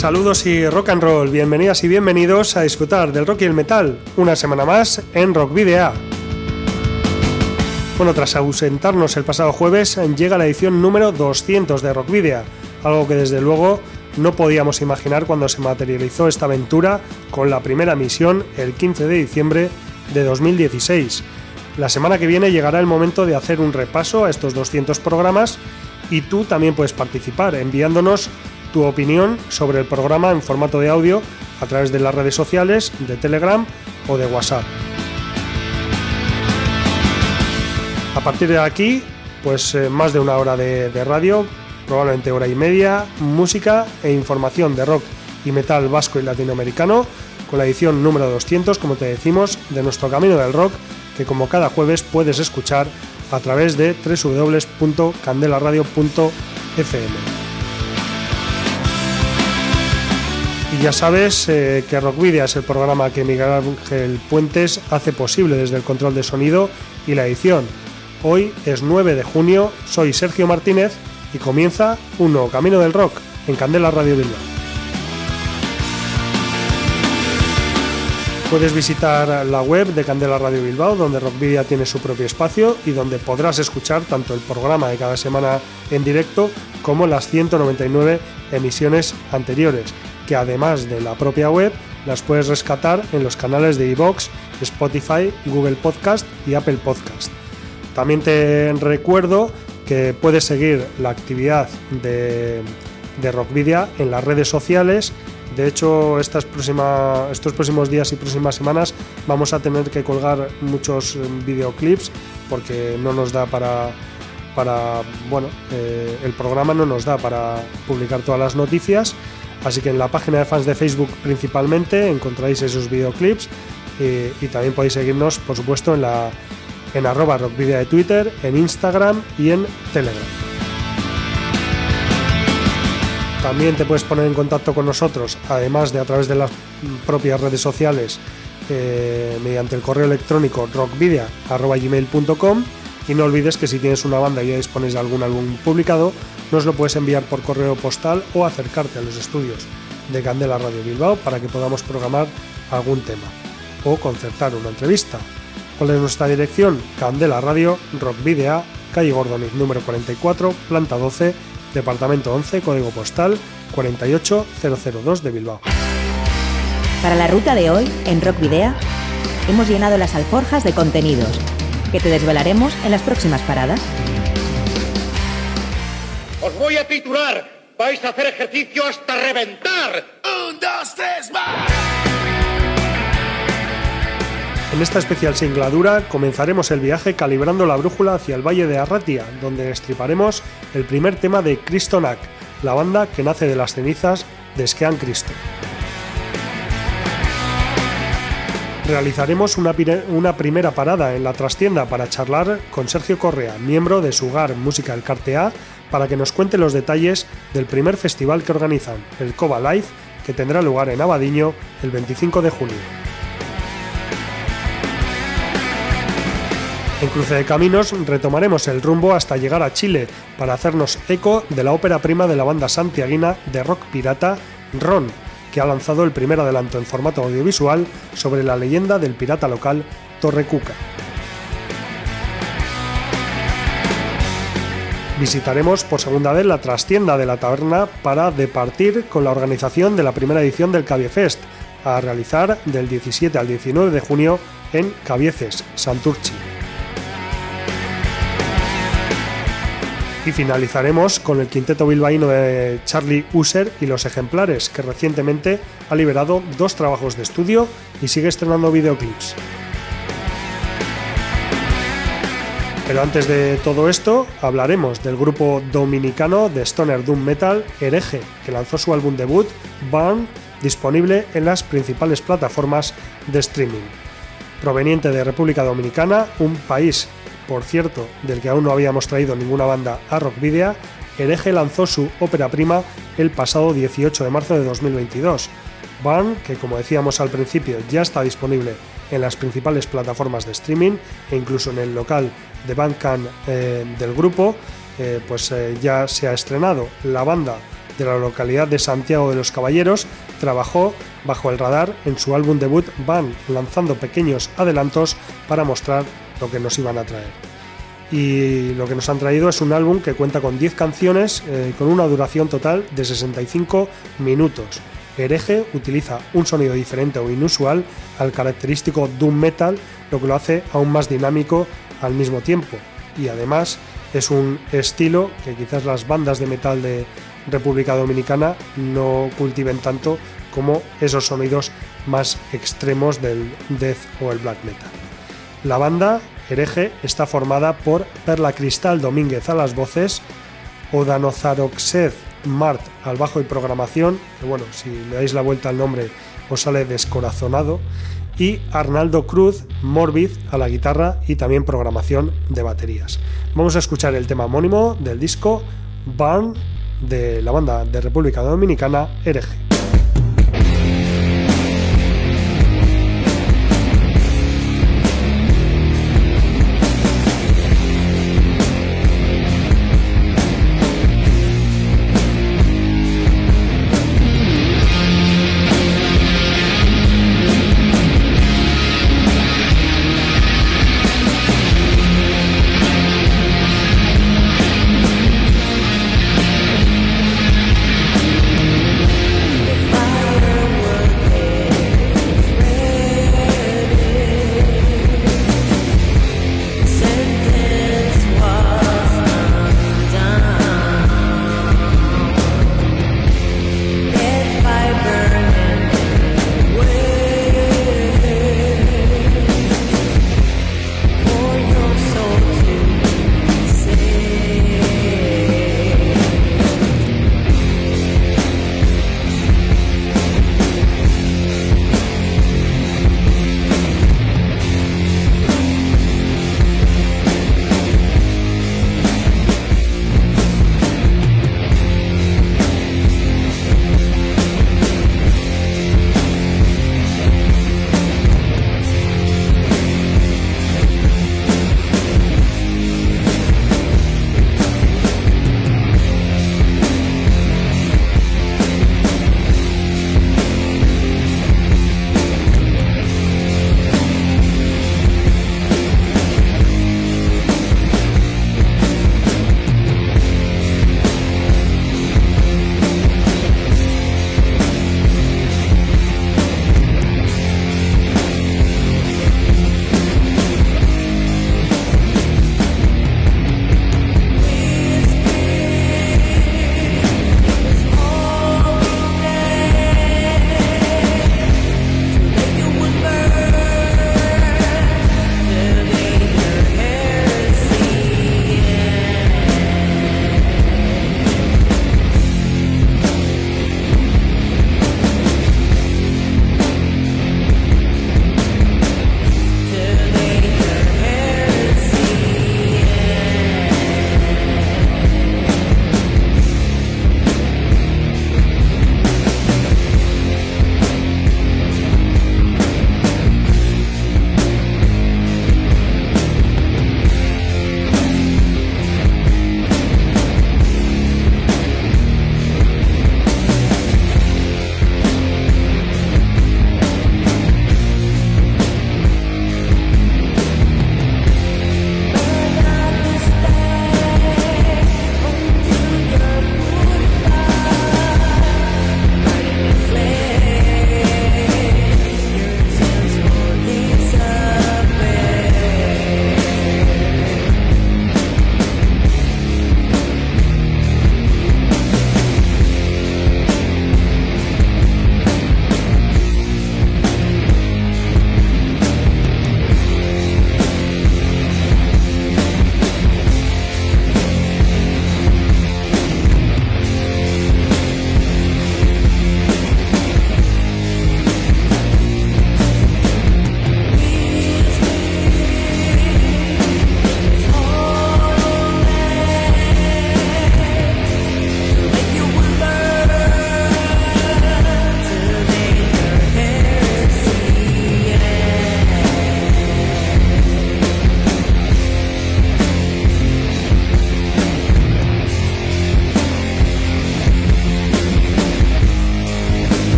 Saludos y rock and roll, bienvenidas y bienvenidos a disfrutar del rock y el metal, una semana más en Rock Video. Bueno, tras ausentarnos el pasado jueves, llega la edición número 200 de Rock Video, algo que desde luego no podíamos imaginar cuando se materializó esta aventura con la primera misión el 15 de diciembre de 2016. La semana que viene llegará el momento de hacer un repaso a estos 200 programas y tú también puedes participar enviándonos tu opinión sobre el programa en formato de audio a través de las redes sociales, de Telegram o de WhatsApp. A partir de aquí, pues eh, más de una hora de, de radio, probablemente hora y media, música e información de rock y metal vasco y latinoamericano, con la edición número 200, como te decimos, de nuestro Camino del Rock, que como cada jueves puedes escuchar a través de www.candelaradio.fm. Y ya sabes eh, que Rockvidia es el programa que Miguel Ángel Puentes hace posible desde el control de sonido y la edición. Hoy es 9 de junio, soy Sergio Martínez y comienza un nuevo Camino del Rock en Candela Radio Bilbao. Puedes visitar la web de Candela Radio Bilbao, donde Rockvidia tiene su propio espacio y donde podrás escuchar tanto el programa de cada semana en directo como las 199 emisiones anteriores que además de la propia web las puedes rescatar en los canales de iVoox, Spotify, Google Podcast y Apple Podcast. También te recuerdo que puedes seguir la actividad de, de Rockvidia en las redes sociales. De hecho, estas estos próximos días y próximas semanas vamos a tener que colgar muchos videoclips porque no nos da para, para bueno, eh, el programa no nos da para publicar todas las noticias Así que en la página de fans de Facebook principalmente encontráis esos videoclips y, y también podéis seguirnos, por supuesto, en la en arroba rockvidia de Twitter, en Instagram y en Telegram. También te puedes poner en contacto con nosotros, además de a través de las propias redes sociales, eh, mediante el correo electrónico rockvidia.gmail.com y no olvides que si tienes una banda y ya dispones de algún álbum publicado, nos lo puedes enviar por correo postal o acercarte a los estudios de Candela Radio Bilbao para que podamos programar algún tema o concertar una entrevista. ¿Cuál es nuestra dirección? Candela Radio, Rock Video, calle Gordoniz número 44, planta 12, departamento 11, código postal 48002 de Bilbao. Para la ruta de hoy, en Rock Video, hemos llenado las alforjas de contenidos que te desvelaremos en las próximas paradas. Os voy a titular. Vais a hacer ejercicio hasta reventar. Un, dos, tres, más. En esta especial singladura comenzaremos el viaje calibrando la brújula hacia el Valle de Arratia, donde estriparemos el primer tema de Cristonac, la banda que nace de las cenizas de Skean Cristo. Realizaremos una, primera parada en la trastienda para charlar con Sergio Correa, miembro de Sugar Musical Cartea, para que nos cuente los detalles del primer festival que organizan, el Cova Live, que tendrá lugar en Abadiño el 25 de junio. En Cruce de Caminos retomaremos el rumbo hasta llegar a Chile para hacernos eco de la ópera prima de la banda santiaguina de rock pirata Ron, que ha lanzado el primer adelanto en formato audiovisual sobre la leyenda del pirata local Torre Cuca. Visitaremos por segunda vez la trastienda de la taberna para departir con la organización de la primera edición del Cabiefest, a realizar del 17 al 19 de junio en Cabieces, Santurchi. Y finalizaremos con el quinteto bilbaíno de Charlie User y los ejemplares, que recientemente ha liberado dos trabajos de estudio y sigue estrenando videoclips. Pero antes de todo esto, hablaremos del grupo dominicano de Stoner Doom Metal Hereje, que lanzó su álbum debut, Burn, disponible en las principales plataformas de streaming. Proveniente de República Dominicana, un país, por cierto, del que aún no habíamos traído ninguna banda a Rockvidia, Hereje lanzó su ópera prima el pasado 18 de marzo de 2022. Burn, que como decíamos al principio ya está disponible en las principales plataformas de streaming e incluso en el local de Bandcamp eh, del grupo, eh, pues eh, ya se ha estrenado. La banda de la localidad de Santiago de los Caballeros trabajó bajo el radar en su álbum debut Van, lanzando pequeños adelantos para mostrar lo que nos iban a traer. Y lo que nos han traído es un álbum que cuenta con 10 canciones con una duración total de 65 minutos. Hereje utiliza un sonido diferente o inusual al característico doom metal, lo que lo hace aún más dinámico al mismo tiempo. Y además es un estilo que quizás las bandas de metal de República Dominicana no cultiven tanto como esos sonidos más extremos del death o el black metal. La banda Hereje está formada por Perla Cristal Domínguez a las voces, Odanozaroxed Mart al bajo y programación, que bueno, si le dais la vuelta al nombre os sale descorazonado, y Arnaldo Cruz Morbid a la guitarra y también programación de baterías. Vamos a escuchar el tema homónimo del disco Burn de la banda de República Dominicana Hereje.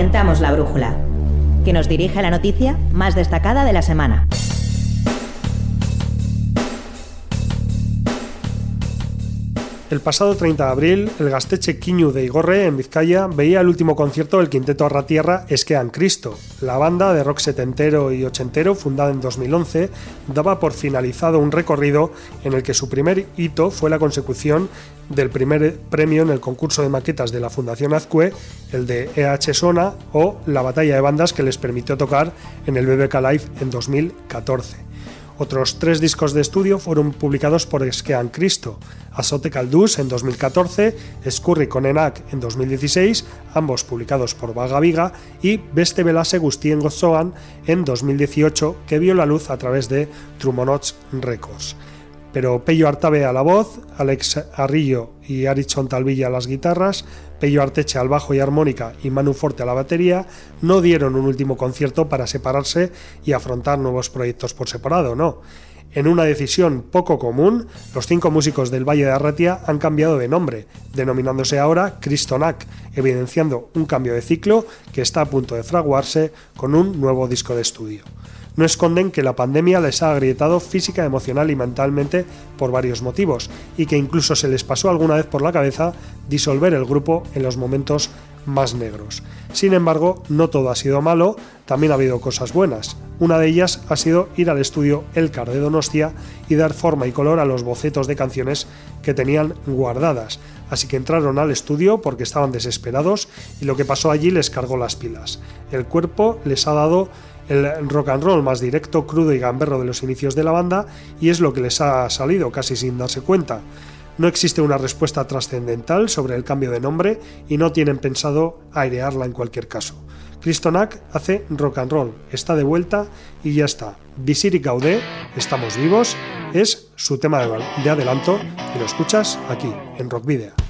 Orientamos la brújula, que nos dirige a la noticia más destacada de la semana. El pasado 30 de abril, el Gasteche Quiñu de Igorre, en Vizcaya, veía el último concierto del quinteto Arratierra Esquean Cristo. La banda de rock setentero y ochentero, fundada en 2011, daba por finalizado un recorrido en el que su primer hito fue la consecución del primer premio en el concurso de maquetas de la Fundación Azcue, el de EH Sona o la batalla de bandas que les permitió tocar en el BBK Live en 2014. Otros tres discos de estudio fueron publicados por Esquean Cristo, Azote Caldús en 2014, Scurry con Enac en 2016, ambos publicados por Vaga Viga, y Beste Belase Gustien Gozoan en 2018, que vio la luz a través de Trumonots Records pero Pello Artabe a la voz, Alex Arrillo y Arichon Talvilla a las guitarras, Pello Arteche al bajo y armónica y Manu Forte a la batería, no dieron un último concierto para separarse y afrontar nuevos proyectos por separado, no. En una decisión poco común, los cinco músicos del Valle de Arratia han cambiado de nombre, denominándose ahora Cristonac, evidenciando un cambio de ciclo que está a punto de fraguarse con un nuevo disco de estudio no esconden que la pandemia les ha agrietado física, emocional y mentalmente por varios motivos, y que incluso se les pasó alguna vez por la cabeza disolver el grupo en los momentos más negros. Sin embargo, no todo ha sido malo, también ha habido cosas buenas. Una de ellas ha sido ir al estudio Elcar de Donostia y dar forma y color a los bocetos de canciones que tenían guardadas. Así que entraron al estudio porque estaban desesperados y lo que pasó allí les cargó las pilas. El cuerpo les ha dado el rock and roll más directo, crudo y gamberro de los inicios de la banda y es lo que les ha salido casi sin darse cuenta. No existe una respuesta trascendental sobre el cambio de nombre y no tienen pensado airearla en cualquier caso. Cristonac hace rock and roll, está de vuelta y ya está. Visir y Gaudé, estamos vivos, es su tema de adelanto y lo escuchas aquí, en Rock Video.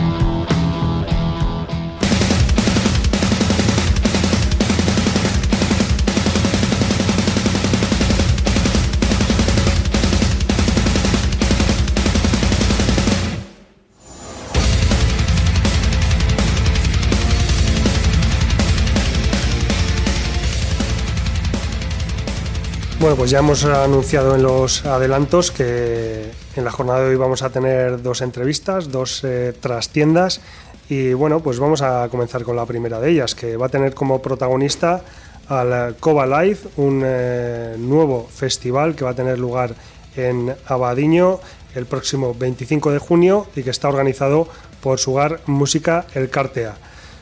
Bueno, pues ya hemos anunciado en los adelantos que en la jornada de hoy vamos a tener dos entrevistas, dos eh, trastiendas y bueno, pues vamos a comenzar con la primera de ellas, que va a tener como protagonista al Cova Live, un eh, nuevo festival que va a tener lugar en Abadiño el próximo 25 de junio y que está organizado por Sugar Música El Cartea.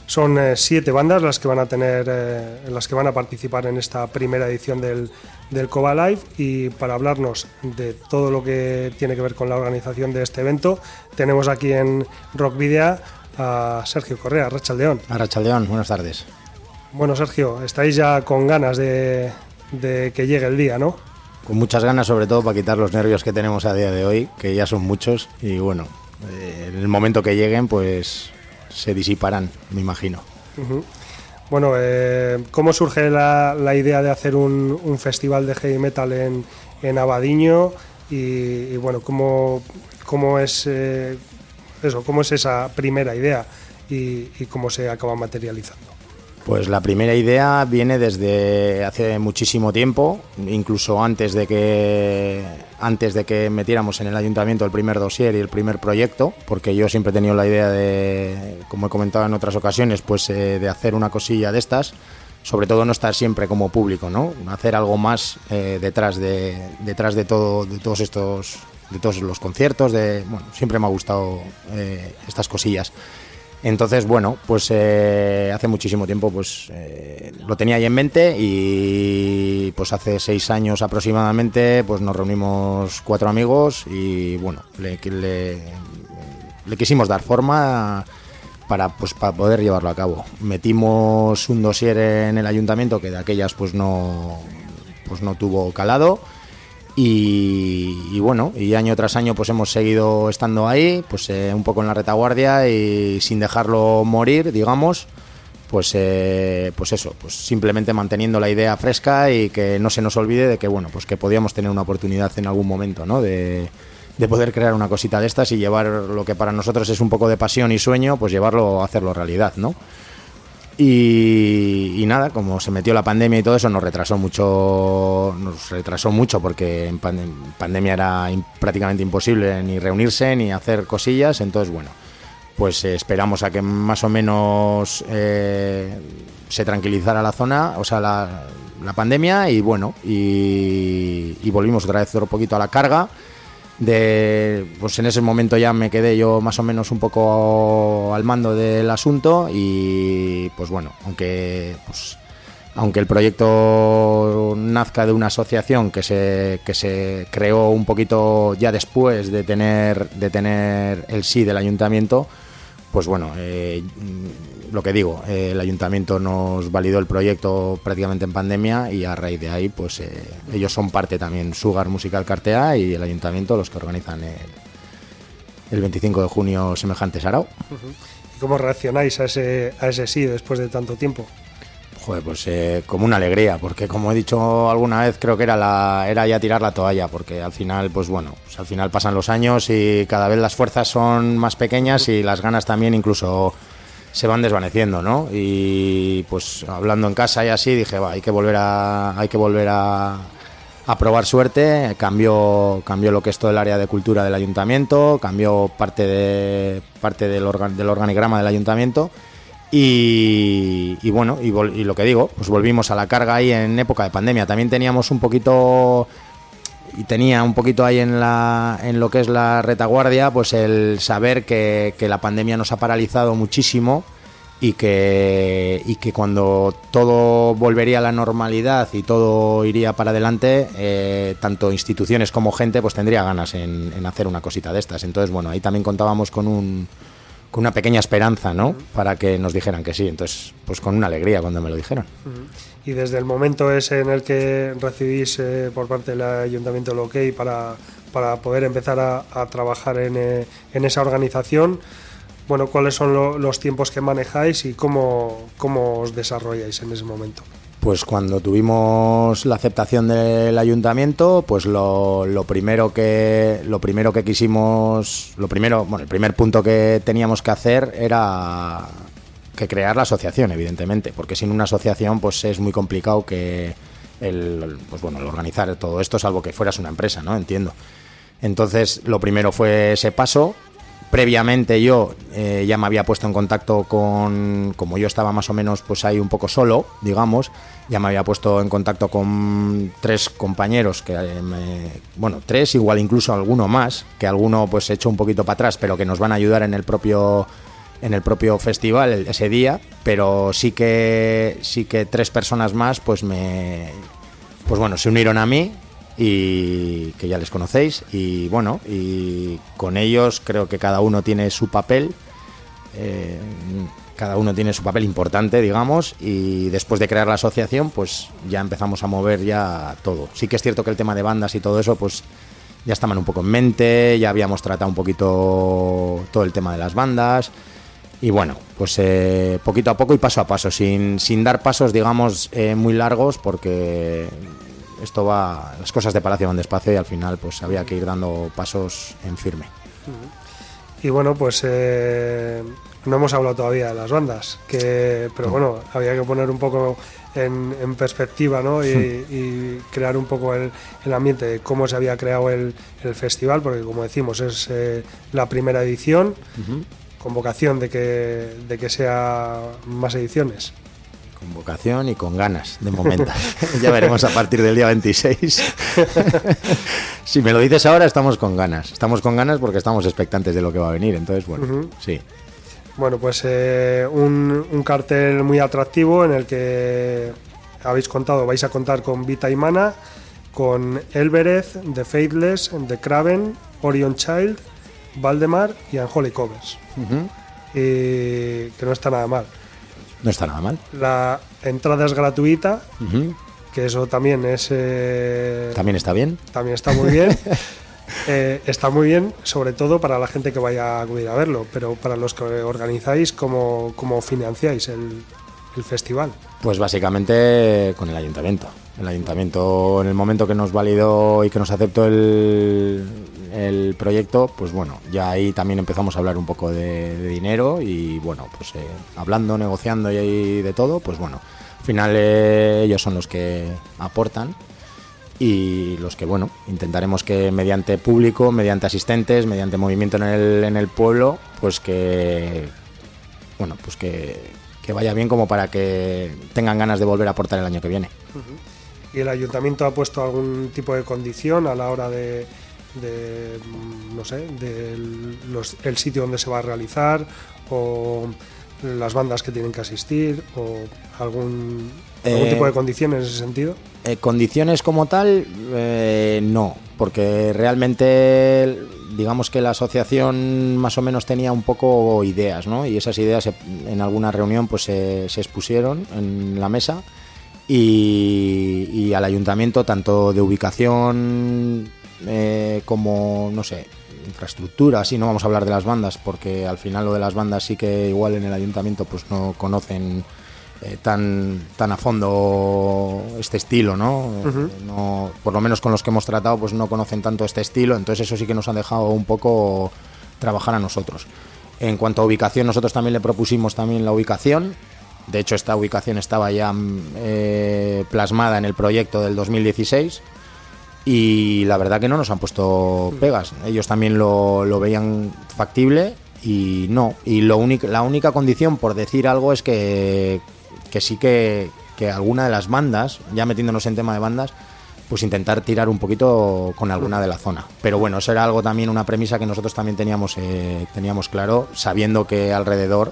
Son eh, siete bandas las que van a tener, eh, las que van a participar en esta primera edición del, del Cova Live y para hablarnos de todo lo que tiene que ver con la organización de este evento, tenemos aquí en Rock Video a Sergio Correa, Rachaldeón. A Rachaldeón, buenas tardes. Bueno, Sergio, estáis ya con ganas de, de que llegue el día, ¿no? Con muchas ganas, sobre todo para quitar los nervios que tenemos a día de hoy, que ya son muchos, y bueno, eh, en el momento que lleguen, pues se disiparán, me imagino. Bueno, eh, ¿cómo surge la, idea de hacer un, festival de heavy metal en, en Abadiño? Y, bueno, ¿cómo, cómo es eh, eso? ¿Cómo es esa primera idea y, y cómo se acaba materializando? Pues la primera idea viene desde hace muchísimo tiempo, incluso antes de que antes de que metiéramos en el ayuntamiento el primer dossier y el primer proyecto, porque yo siempre he tenido la idea de, como he comentado en otras ocasiones, pues eh, de hacer una cosilla de estas, sobre todo no estar siempre como público, ¿no? Hacer algo más eh, detrás de detrás de todo de todos estos de todos los conciertos, de bueno, siempre me ha gustado eh, estas cosillas. Entonces, bueno, pues eh, hace muchísimo tiempo pues eh, lo tenía ahí en mente y pues hace seis años aproximadamente pues nos reunimos cuatro amigos y bueno, le, le, quisimos dar forma para, pues, para poder llevarlo a cabo. Metimos un dossier en el ayuntamiento que de aquellas pues no, pues no tuvo calado y, bueno, y año tras año pues hemos seguido estando ahí, pues eh, un poco en la retaguardia y sin dejarlo morir, digamos, pues eh, pues eso, pues simplemente manteniendo la idea fresca y que no se nos olvide de que bueno, pues que podíamos tener una oportunidad en algún momento, ¿no? De, de poder crear una cosita de estas y llevar lo que para nosotros es un poco de pasión y sueño, pues llevarlo a hacerlo realidad, ¿no? Y, nada, como se metió la pandemia y todo eso, nos retrasó mucho, nos retrasó mucho porque en, pandemia era prácticamente imposible ni reunirse ni hacer cosillas. Entonces, bueno, pues esperamos a que más o menos eh, se tranquilizara la zona, o sea, la, pandemia y bueno, y, y volvimos otra vez un poquito a la carga de pues en ese momento ya me quedé yo más o menos un poco al mando del asunto y pues bueno aunque pues, aunque el proyecto nazca de una asociación que se, que se creó un poquito ya después de tener de tener el sí del ayuntamiento pues bueno eh, lo que digo, eh, el ayuntamiento nos validó el proyecto prácticamente en pandemia y a raíz de ahí, pues eh, ellos son parte también, Sugar Musical Cartea y el ayuntamiento los que organizan el, el 25 de junio semejante Sarao. ¿Y cómo reaccionáis a ese, a ese sí después de tanto tiempo? Joder, pues eh, como una alegría, porque como he dicho alguna vez, creo que era la era ya tirar la toalla, porque al final, pues bueno, pues al final pasan los años y cada vez las fuerzas son más pequeñas y las ganas también incluso se van desvaneciendo, ¿no? Y pues hablando en casa y así dije, va, hay que volver a, hay que volver a, a probar suerte. Cambió, cambió lo que es todo el área de cultura del ayuntamiento, cambió parte de parte del, del organigrama del ayuntamiento. Y, bueno, y, y, lo que digo, pues volvimos a la carga ahí en época de pandemia. También teníamos un poquito y tenía un poquito ahí en, la, en lo que es la retaguardia, pues el saber que, la pandemia nos ha paralizado muchísimo y que, y que cuando todo volvería a la normalidad y todo iría para adelante, eh, tanto instituciones como gente pues tendría ganas en, hacer una cosita de estas. Entonces, bueno, ahí también contábamos con un, con una pequeña esperanza, ¿no? Para que nos dijeran que sí. Entonces, pues con una alegría cuando me lo dijeron. Y desde el momento ese en el que recibís eh, por parte del ayuntamiento el OK para, para poder empezar a, trabajar en, eh, en, esa organización, bueno, ¿cuáles son los tiempos que manejáis y cómo, cómo os desarrolláis en ese momento? Pues cuando tuvimos la aceptación del ayuntamiento, pues lo, primero que lo primero que quisimos, lo primero, bueno, el primer punto que teníamos que hacer era que crear la asociación, evidentemente, porque sin una asociación, pues es muy complicado que el, pues bueno, el organizar todo esto, salvo que fueras una empresa, ¿no? Entiendo. Entonces, lo primero fue ese paso, previamente yo eh, ya me había puesto en contacto con, como yo estaba más o menos pues ahí un poco solo, digamos, ya me había puesto en contacto con tres compañeros que eh, me, bueno, tres igual incluso alguno más, que alguno pues he hecho un poquito para atrás, pero que nos van a ayudar en el propio en el propio festival ese día, pero sí que sí que tres personas más pues me pues bueno, se unieron a mí y que ya les conocéis y bueno y con ellos creo que cada uno tiene su papel eh, cada uno tiene su papel importante digamos y después de crear la asociación pues ya empezamos a mover ya todo. Sí que es cierto que el tema de bandas y todo eso pues ya estaban un poco en mente ya habíamos tratado un poquito todo el tema de las bandas y bueno, pues eh, poquito a poco y paso a paso, sin, sin dar pasos, digamos, eh, muy largos, porque esto va, las cosas de Palacio van despacio y al final pues había que ir dando pasos en firme. Y bueno, pues eh, no hemos hablado todavía de las bandas, que, pero bueno, había que poner un poco en, perspectiva ¿no? y, crear un poco el, ambiente de cómo se había creado el, festival, porque como decimos es eh, la primera edición, con vocación de que, de que sea más ediciones. Con vocación y con ganas, de momento. ya veremos a partir del día 26. si me lo dices ahora, estamos con ganas. Estamos con ganas porque estamos expectantes de lo que va a venir. Entonces, bueno, sí. Bueno, pues eh, un, cartel muy atractivo en el que habéis contado, vais a contar con Vita y Mana, con Elbereth, The Faithless, The Craven, Orion Child, Valdemar y Unholy Covers. y que no está nada mal. No está nada mal. La entrada es gratuita, que eso también es... Eh, también está bien. También está muy bien. Eh, está muy bien, sobre todo para la gente que vaya a acudir a verlo, pero para los que organizáis, ¿cómo, cómo financiáis el, el festival? Pues básicamente con el ayuntamiento. El ayuntamiento, en el momento que nos validó y que nos aceptó el, el proyecto, pues bueno, ya ahí también empezamos a hablar un poco de, dinero y bueno, pues eh, hablando, negociando y de todo, pues bueno, al final eh, ellos son los que aportan y los que, bueno, intentaremos que mediante público, mediante asistentes, mediante movimiento en el, pueblo, pues que, bueno, pues que vaya bien como para que tengan ganas de volver a aportar el año que viene. ¿Y el ayuntamiento ha puesto algún tipo de condición a la hora de, de no sé, del el sitio donde se va a realizar o las bandas que tienen que asistir o algún, algún tipo de eh, condiciones en ese sentido? Eh, condiciones como tal, eh, no, porque realmente digamos que la asociación más o menos tenía un poco ideas, ¿no? Y esas ideas en alguna reunión pues se, se expusieron en la mesa y, y, al ayuntamiento tanto de ubicación eh, como, no sé, infraestructura, así no vamos a hablar de las bandas, porque al final lo de las bandas sí que igual en el ayuntamiento pues no conocen eh, tan, tan a fondo este estilo, ¿no? ¿no? Por lo menos con los que hemos tratado pues no conocen tanto este estilo, entonces eso sí que nos ha dejado un poco trabajar a nosotros. En cuanto a ubicación, nosotros también le propusimos también la ubicación. De hecho, esta ubicación estaba ya eh, plasmada en el proyecto del 2016 y la verdad que no nos han puesto pegas. Ellos también lo, veían factible y no. Y lo la única condición, por decir algo, es que, que sí que, que alguna de las bandas, ya metiéndonos en tema de bandas, pues intentar tirar un poquito con alguna de la zona. Pero bueno, eso era algo también, una premisa que nosotros también teníamos, eh, teníamos claro, sabiendo que alrededor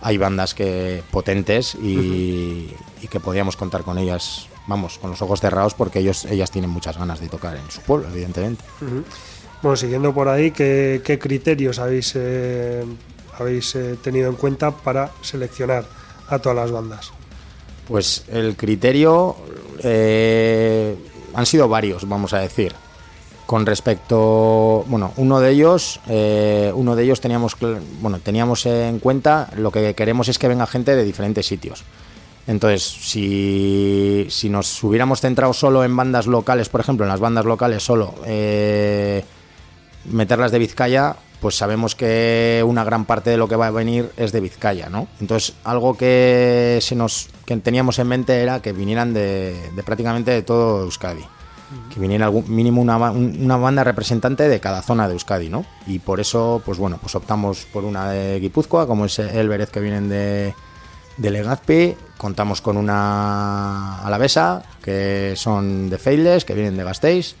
hay bandas que potentes y que podíamos contar con ellas vamos, con los ojos cerrados porque ellos, ellas tienen muchas ganas de tocar en su pueblo, evidentemente. Bueno, siguiendo por ahí, ¿qué, criterios habéis, eh, habéis eh, tenido en cuenta para seleccionar a todas las bandas? Pues el criterio eh, han sido varios, vamos a decir. Con respecto, bueno, uno de ellos, eh, uno de ellos teníamos, bueno, teníamos en cuenta lo que queremos es que venga gente de diferentes sitios. Entonces, si, si nos hubiéramos centrado solo en bandas locales, por ejemplo, en las bandas locales solo, eh, meterlas de Vizcaya, pues sabemos que una gran parte de lo que va a venir es de Vizcaya, ¿no? Entonces, algo que se nos que teníamos en mente era que vinieran de, de prácticamente de todo Euskadi que viniera algún, mínimo una, una, banda representante de cada zona de Euskadi, ¿no? Y por eso, pues bueno, pues optamos por una de Guipúzcoa, como es el Verez que vienen de, de Legazpi, contamos con una alavesa, que son de Feiles, que vienen de Gasteiz,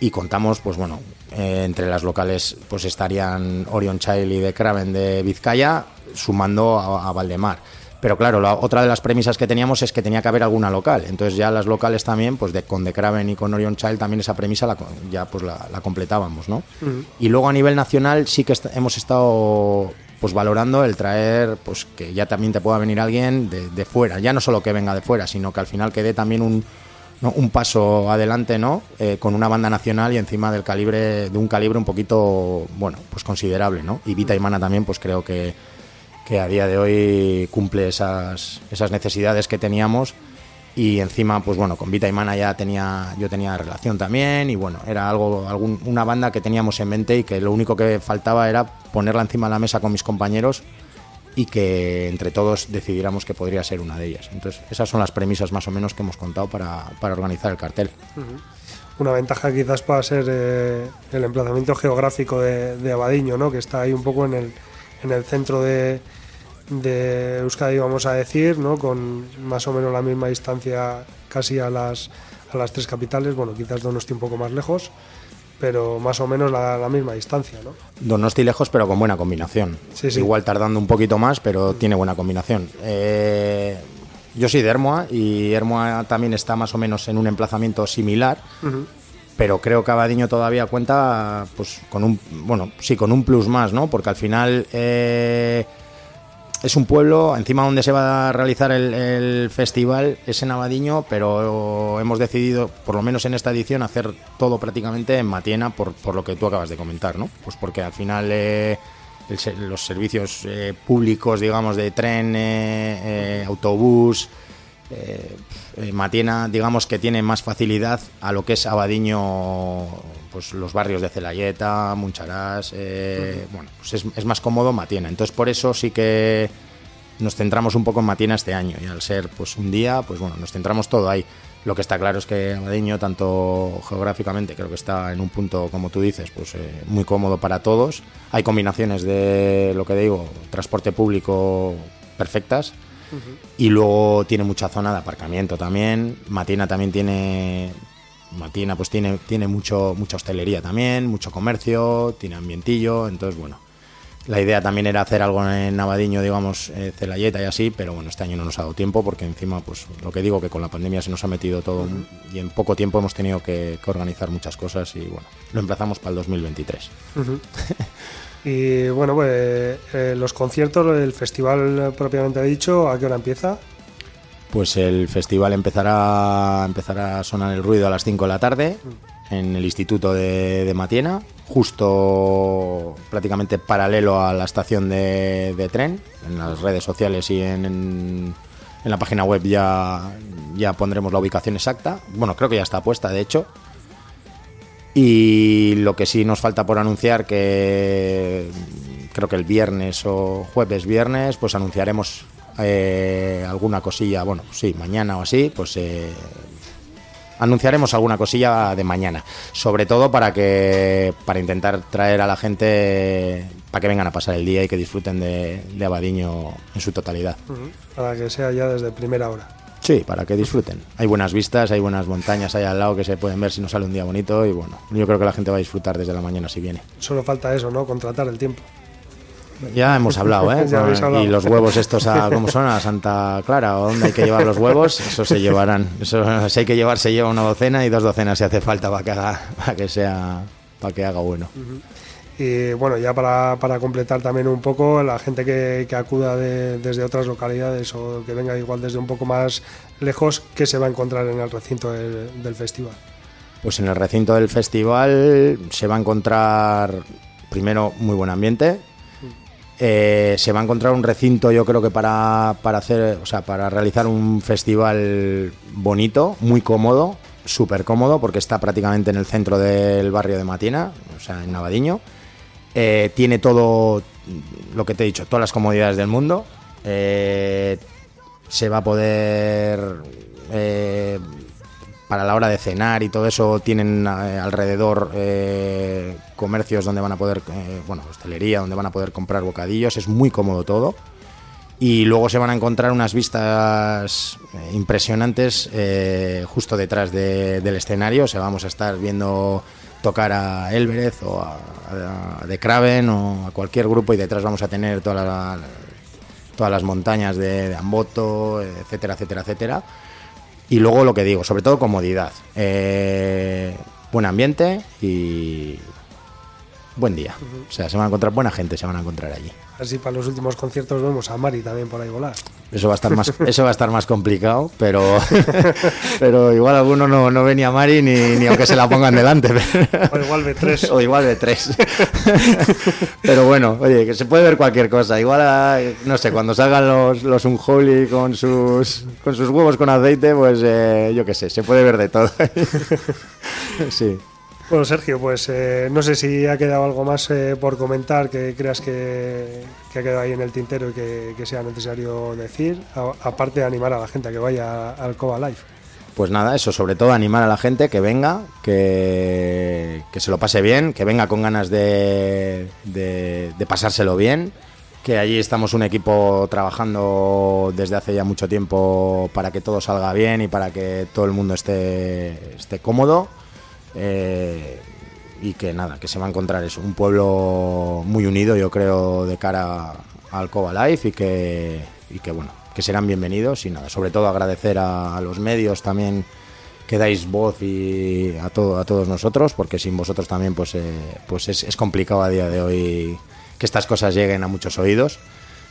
y contamos, pues bueno, eh, entre las locales pues estarían Orion Child y de Craven de Vizcaya, sumando a, a Valdemar. Pero claro, la, otra de las premisas que teníamos es que tenía que haber alguna local. Entonces ya las locales también, pues de, con The Craven y con Orion Child también esa premisa la, ya pues la, la completábamos, ¿no? Uh -huh. Y luego a nivel nacional sí que est hemos estado pues valorando el traer, pues que ya también te pueda venir alguien de, fuera. Ya no solo que venga de fuera, sino que al final quede también un, un paso adelante, ¿no? Eh, con una banda nacional y encima del calibre, de un calibre un poquito, bueno, pues considerable, ¿no? Y Vita y Mana también, pues creo que que a día de hoy cumple esas, esas necesidades que teníamos y encima pues bueno con Vita y Mana ya tenía yo tenía relación también y bueno era algo algún, una banda que teníamos en mente y que lo único que faltaba era ponerla encima de la mesa con mis compañeros y que entre todos decidiéramos que podría ser una de ellas. Entonces esas son las premisas más o menos que hemos contado para, para organizar el cartel. Una ventaja quizás pueda ser eh, el emplazamiento geográfico de, de Abadiño no que está ahí un poco en el en el centro de, de Euskadi, vamos a decir, ¿no? con más o menos la misma distancia casi a las, a las tres capitales, bueno, quizás Donosti un poco más lejos, pero más o menos la, la misma distancia. ¿no? Donosti lejos, pero con buena combinación. Sí, sí. Igual tardando un poquito más, pero tiene buena combinación. Eh, yo soy de Hermoa y Hermoa también está más o menos en un emplazamiento similar. Uh -huh pero creo que Abadiño todavía cuenta pues con un bueno sí con un plus más no porque al final eh, es un pueblo encima donde se va a realizar el, festival es en Abadiño pero hemos decidido por lo menos en esta edición hacer todo prácticamente en Matiena por, lo que tú acabas de comentar no pues porque al final eh, los servicios eh, públicos digamos de tren eh, autobús eh, Matiena, digamos que tiene más facilidad a lo que es Abadiño, pues los barrios de Celayeta, Muncharás, eh, uh -huh. bueno, pues es, es, más cómodo Matiena. Entonces por eso sí que nos centramos un poco en Matiena este año y al ser pues un día, pues bueno, nos centramos todo ahí. Lo que está claro es que Abadiño, tanto geográficamente, creo que está en un punto, como tú dices, pues eh, muy cómodo para todos. Hay combinaciones de, lo que digo, transporte público perfectas Uh -huh. Y luego tiene mucha zona de aparcamiento también. Matina también tiene. Matina pues tiene, tiene mucho, mucha hostelería también, mucho comercio, tiene ambientillo, entonces bueno. La idea también era hacer algo en Navadiño, digamos, eh, Celayeta y así, pero bueno, este año no nos ha dado tiempo porque encima, pues lo que digo, que con la pandemia se nos ha metido todo uh -huh. y en poco tiempo hemos tenido que, que, organizar muchas cosas y bueno, lo emplazamos para el 2023. Uh -huh. Y bueno, pues eh, los conciertos, el festival propiamente dicho, ¿a qué hora empieza? Pues el festival empezará, empezará a sonar el ruido a las 5 de la tarde en el Instituto de, de Matiena, justo prácticamente paralelo a la estación de, de tren. En las redes sociales y en, en, en, la página web ya, ya pondremos la ubicación exacta. Bueno, creo que ya está puesta, de hecho. Y lo que sí nos falta por anunciar, que creo que el viernes o jueves, viernes, pues anunciaremos eh, alguna cosilla, bueno, sí, mañana o así, pues eh, anunciaremos alguna cosilla de mañana, sobre todo para que para intentar traer a la gente para que vengan a pasar el día y que disfruten de, de Abadiño en su totalidad. Para que sea ya desde primera hora. Sí, para que disfruten. Hay buenas vistas, hay buenas montañas ahí al lado que se pueden ver si nos sale un día bonito y bueno, yo creo que la gente va a disfrutar desde la mañana si viene. Solo falta eso, ¿no? Contratar el tiempo. Ya hemos hablado, ¿eh? hablado. Y los huevos estos, a, ¿cómo son? A Santa Clara, ¿o dónde hay que llevar los huevos? Eso se llevarán. Eso, si hay que llevar, se lleva una docena y dos docenas si hace falta para que haga, para que sea, para que haga bueno. Uh -huh. Y bueno, ya para, para completar también un poco, la gente que, que acuda de- desde otras localidades o que venga igual desde un poco más lejos, ¿qué se va a encontrar en el recinto del, del festival? Pues en el recinto del festival se va a encontrar primero muy buen ambiente. Eh, se va a encontrar un recinto, yo creo que para, para hacer, o sea, para realizar un festival bonito, muy cómodo, súper cómodo, porque está prácticamente en el centro del barrio de Matina, o sea, en Navadiño. Eh, tiene todo lo que te he dicho, todas las comodidades del mundo. Eh, se va a poder eh, para la hora de cenar y todo eso tienen eh, alrededor eh, comercios donde van a poder, bueno, hostelería, donde van a poder comprar bocadillos, es muy cómodo todo. Y luego se van a encontrar unas vistas impresionantes justo detrás de- del escenario. O sea, vamos a estar viendo tocar a Elberez o a, a The Craven o a cualquier grupo y detrás vamos a tener toda la- todas las montañas de, de Amboto, etcétera, etcétera, etcétera. Y luego lo que digo, sobre todo comodidad. Eh, buen ambiente y buen día. O sea, se van a encontrar buena gente, se van a encontrar allí. Así para los últimos conciertos vemos a Mari también por ahí volar. Eso va a estar más, eso va a estar más complicado, pero, pero igual alguno no, no ve ni a Mari ni, ni aunque se la pongan delante. O igual de tres. o igual de tres. pero bueno, oye, que se puede ver cualquier cosa. Igual, ah, no sé, cuando salgan los, los Unholy con sus, con sus huevos con aceite, pues eh, yo qué sé, se puede ver de todo. sí. Bueno, Sergio, pues eh, no sé si ha quedado algo más eh, por comentar que creas que, que ha quedado ahí en el tintero y que, sea necesario decir, aparte de animar a la gente a que vaya al Coba Live. Pues nada, eso, sobre todo animar a la gente que venga, que, que se lo pase bien, que venga con ganas de, de- de pasárselo bien, que allí estamos un equipo trabajando desde hace ya mucho tiempo para que todo salga bien y para que todo el mundo esté, esté cómodo. Eh, y que nada, que se va a encontrar eso, un pueblo muy unido, yo creo, de cara al Coba Life y que, y que bueno, que serán bienvenidos y nada, sobre todo agradecer a, los medios también que dais voz y a todo a todos nosotros, porque sin vosotros también pues, eh, pues es, es complicado a día de hoy que estas cosas lleguen a muchos oídos.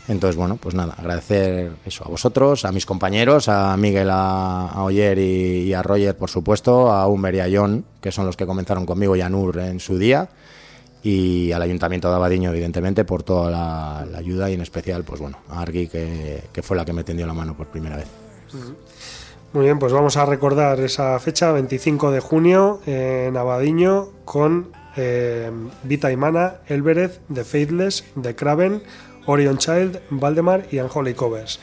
Entonces, bueno, pues nada, agradecer eso a vosotros, a mis compañeros, a Miguel, a, Oyer y, a Roger, por supuesto, a Humber y a John, que son los que comenzaron conmigo, y a Nur en su día, y al Ayuntamiento de Abadiño, evidentemente, por toda la, ayuda y en especial, pues bueno, a Argui, que, fue la que me tendió la mano por primera vez. Muy bien, pues vamos a recordar esa fecha, 25 de junio, en Abadiño, con eh, Vita y Mana, Elbereth, The Faithless, The Craven, Orion Child, Valdemar y Unholy Covers.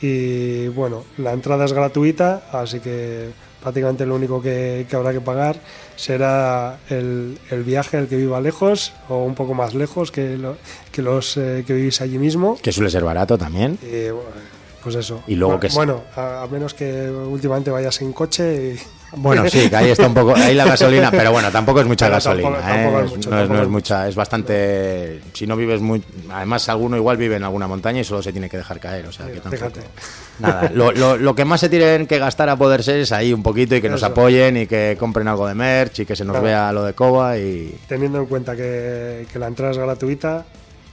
Y bueno, la entrada es gratuita, así que prácticamente lo único que, que habrá que pagar será el, el viaje al que viva lejos o un poco más lejos que, lo- que los eh, que vivís allí mismo. Que suele ser barato también. Y, bueno, pues eso. Y luego Bu- que es- Bueno, a, a menos que últimamente vayas en coche y... Bueno, sí, que ahí está un poco, ahí la gasolina, pero bueno, tampoco es mucha Pero gasolina, tampoco- ¿eh? tampoco es Es- mucho, no, es, no es mucha, es bastante, si no vives muy, además alguno igual vive en alguna montaña y solo se tiene que dejar caer, o sea que tampoco. Fíjate. Nada, lo, lo- lo que más se tienen que gastar a poder ser es ahí un poquito y que nos apoyen y que compren algo de merch y que se nos Claro. vea lo de Coba y Teniendo en cuenta que, que la entrada es gratuita,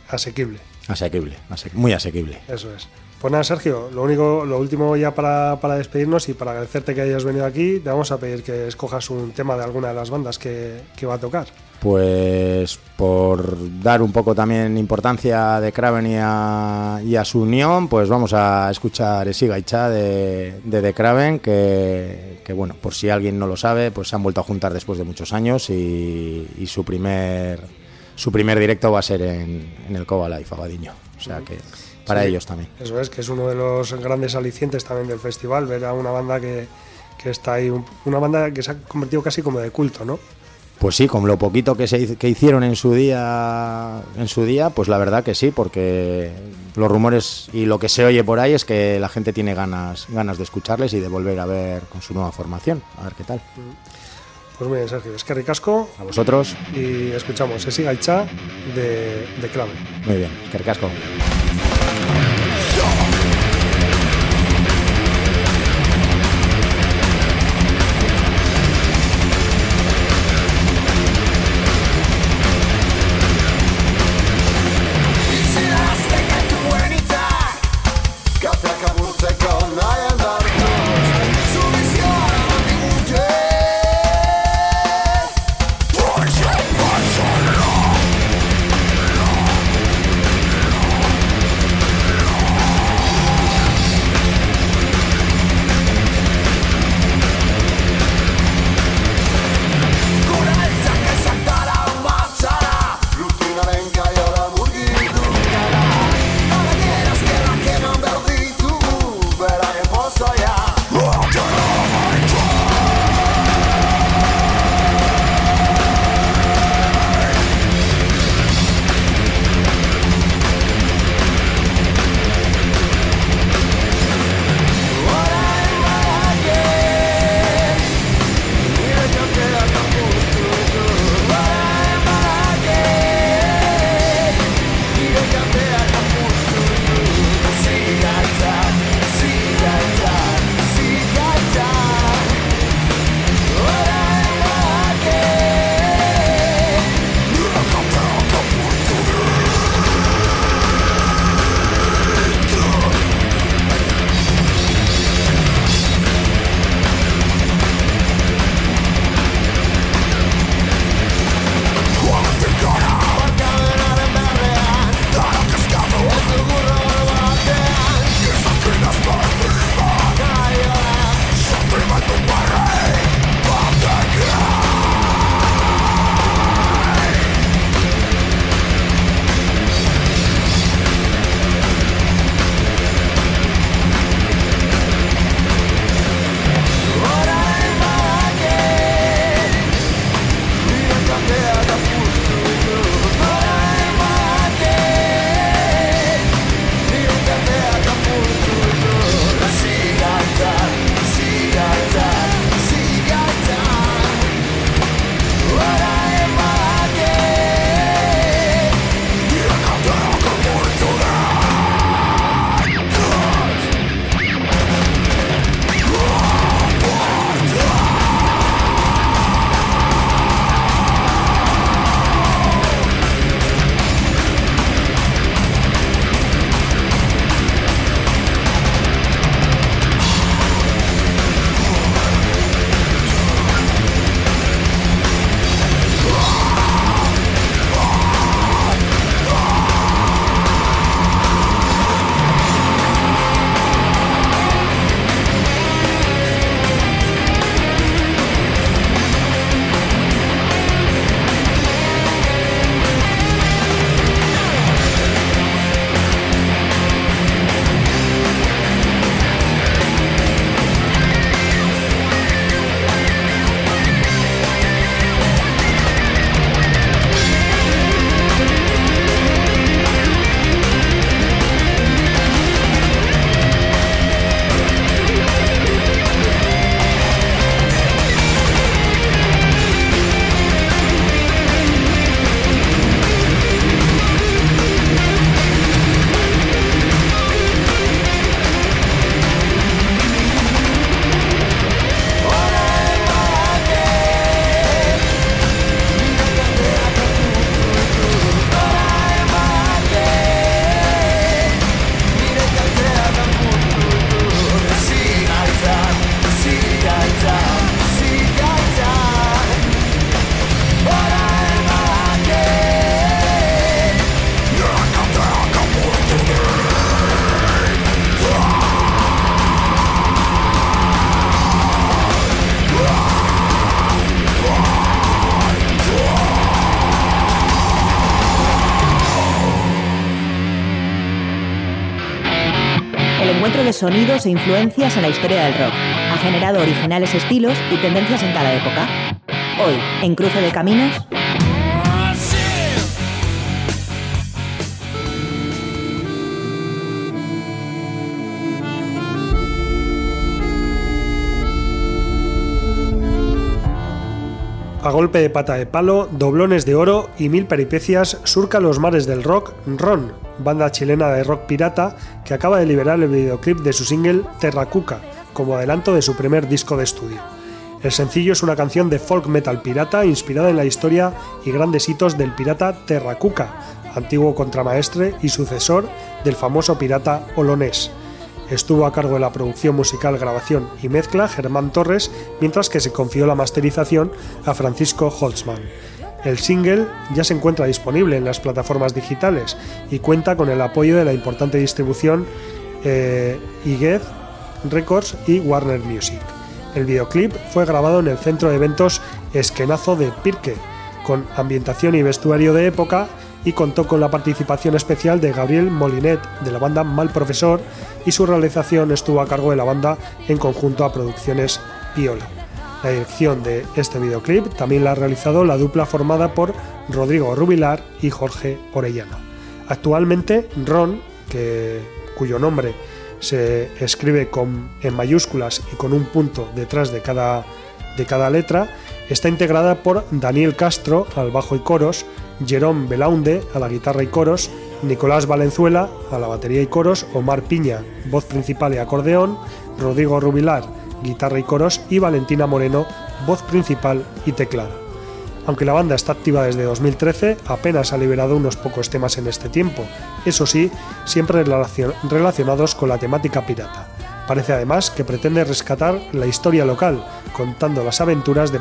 asequible. asequible, ase- muy asequible. Eso es. Pues nada, Sergio, lo único, lo último ya para, para despedirnos y para agradecerte que hayas venido aquí, te vamos a pedir que escojas un tema de alguna de las bandas que, que va a tocar. Pues por dar un poco también importancia de Craven y a, y a su unión, pues vamos a escuchar Esiga y Cha de, de The Craven, que, bueno, por si alguien no lo sabe, pues se han vuelto a juntar después de muchos años y, su primer su primer directo va a ser en, en el Coba Life Abadiño. O sea que para Sí. ellos también. Eso es, que es uno de los grandes alicientes también del festival, ver a una banda que, que está ahí, un- una banda que se ha convertido casi como de culto, ¿no? Pues sí, con lo poquito que se que hicieron en su día, en su día, pues la verdad que sí, porque los rumores y lo que se oye por ahí es que la gente tiene ganas, ganas de escucharles y de volver a ver con su nueva formación. A ver qué tal. Pues muy bien, Sergio, es que ricasco A vosotros, y escuchamos Esiga y Cha de, de Clave. muy bien, que ricasco. Sonidos e influencias en la historia del rock. Ha generado originales estilos y tendencias en cada época. Hoy, en Cruce de Caminos, A golpe de pata de palo, doblones de oro y mil peripecias surca los mares del rock Ron, banda chilena de rock pirata que acaba de liberar el videoclip de su single Terra Cuca, como adelanto de su primer disco de estudio. El sencillo es una canción de folk metal pirata inspirada en la historia y grandes hitos del pirata Terra Cuca, antiguo contramaestre y sucesor del famoso pirata Olonés Estuvo a cargo de la producción musical, grabación y mezcla Germán Torres, mientras que se confió la masterización a Francisco Holtzman. El single ya se encuentra disponible en las plataformas digitales y cuenta con el apoyo de la importante distribución eh, Records y Warner Music. El videoclip fue grabado en el centro de eventos Esquenazo de Pirque, con ambientación y vestuario de época y contó con la participación especial de Gabriel Molinet de la banda Mal Profesor y su realización estuvo a cargo de la banda en conjunto a Producciones Piola. La dirección de este videoclip también la ha realizado la dupla formada por Rodrigo Rubilar y Jorge Orellana. Actualmente Ron, cuyo nombre se escribe con, en mayúsculas y con un punto detrás de cada, de cada letra, está integrada por Daniel Castro al bajo y coros, Jerome Belaunde a la guitarra y coros, Nicolás Valenzuela a la batería y coros, Omar Piña, voz principal y acordeón, Rodrigo Rubilar, guitarra y coros y Valentina Moreno, voz principal y teclado. Aunque la banda está activa desde 2013, apenas ha liberado unos pocos temas en este tiempo, eso sí, siempre relacionados con la temática pirata. Parece además que pretende rescatar la historia local, contando las aventuras de,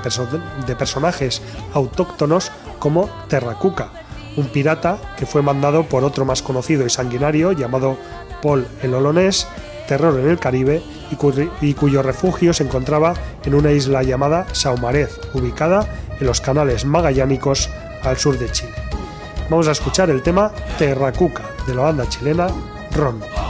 personajes autóctonos como Terracuca, un pirata que fue mandado por otro más conocido y sanguinario llamado Paul el Olonés, terror en el Caribe, y, cuyo refugio se encontraba en una isla llamada Saumarez, ubicada en los canales magallánicos al sur de Chile. Vamos a escuchar el tema Terracuca de la banda chilena Ron.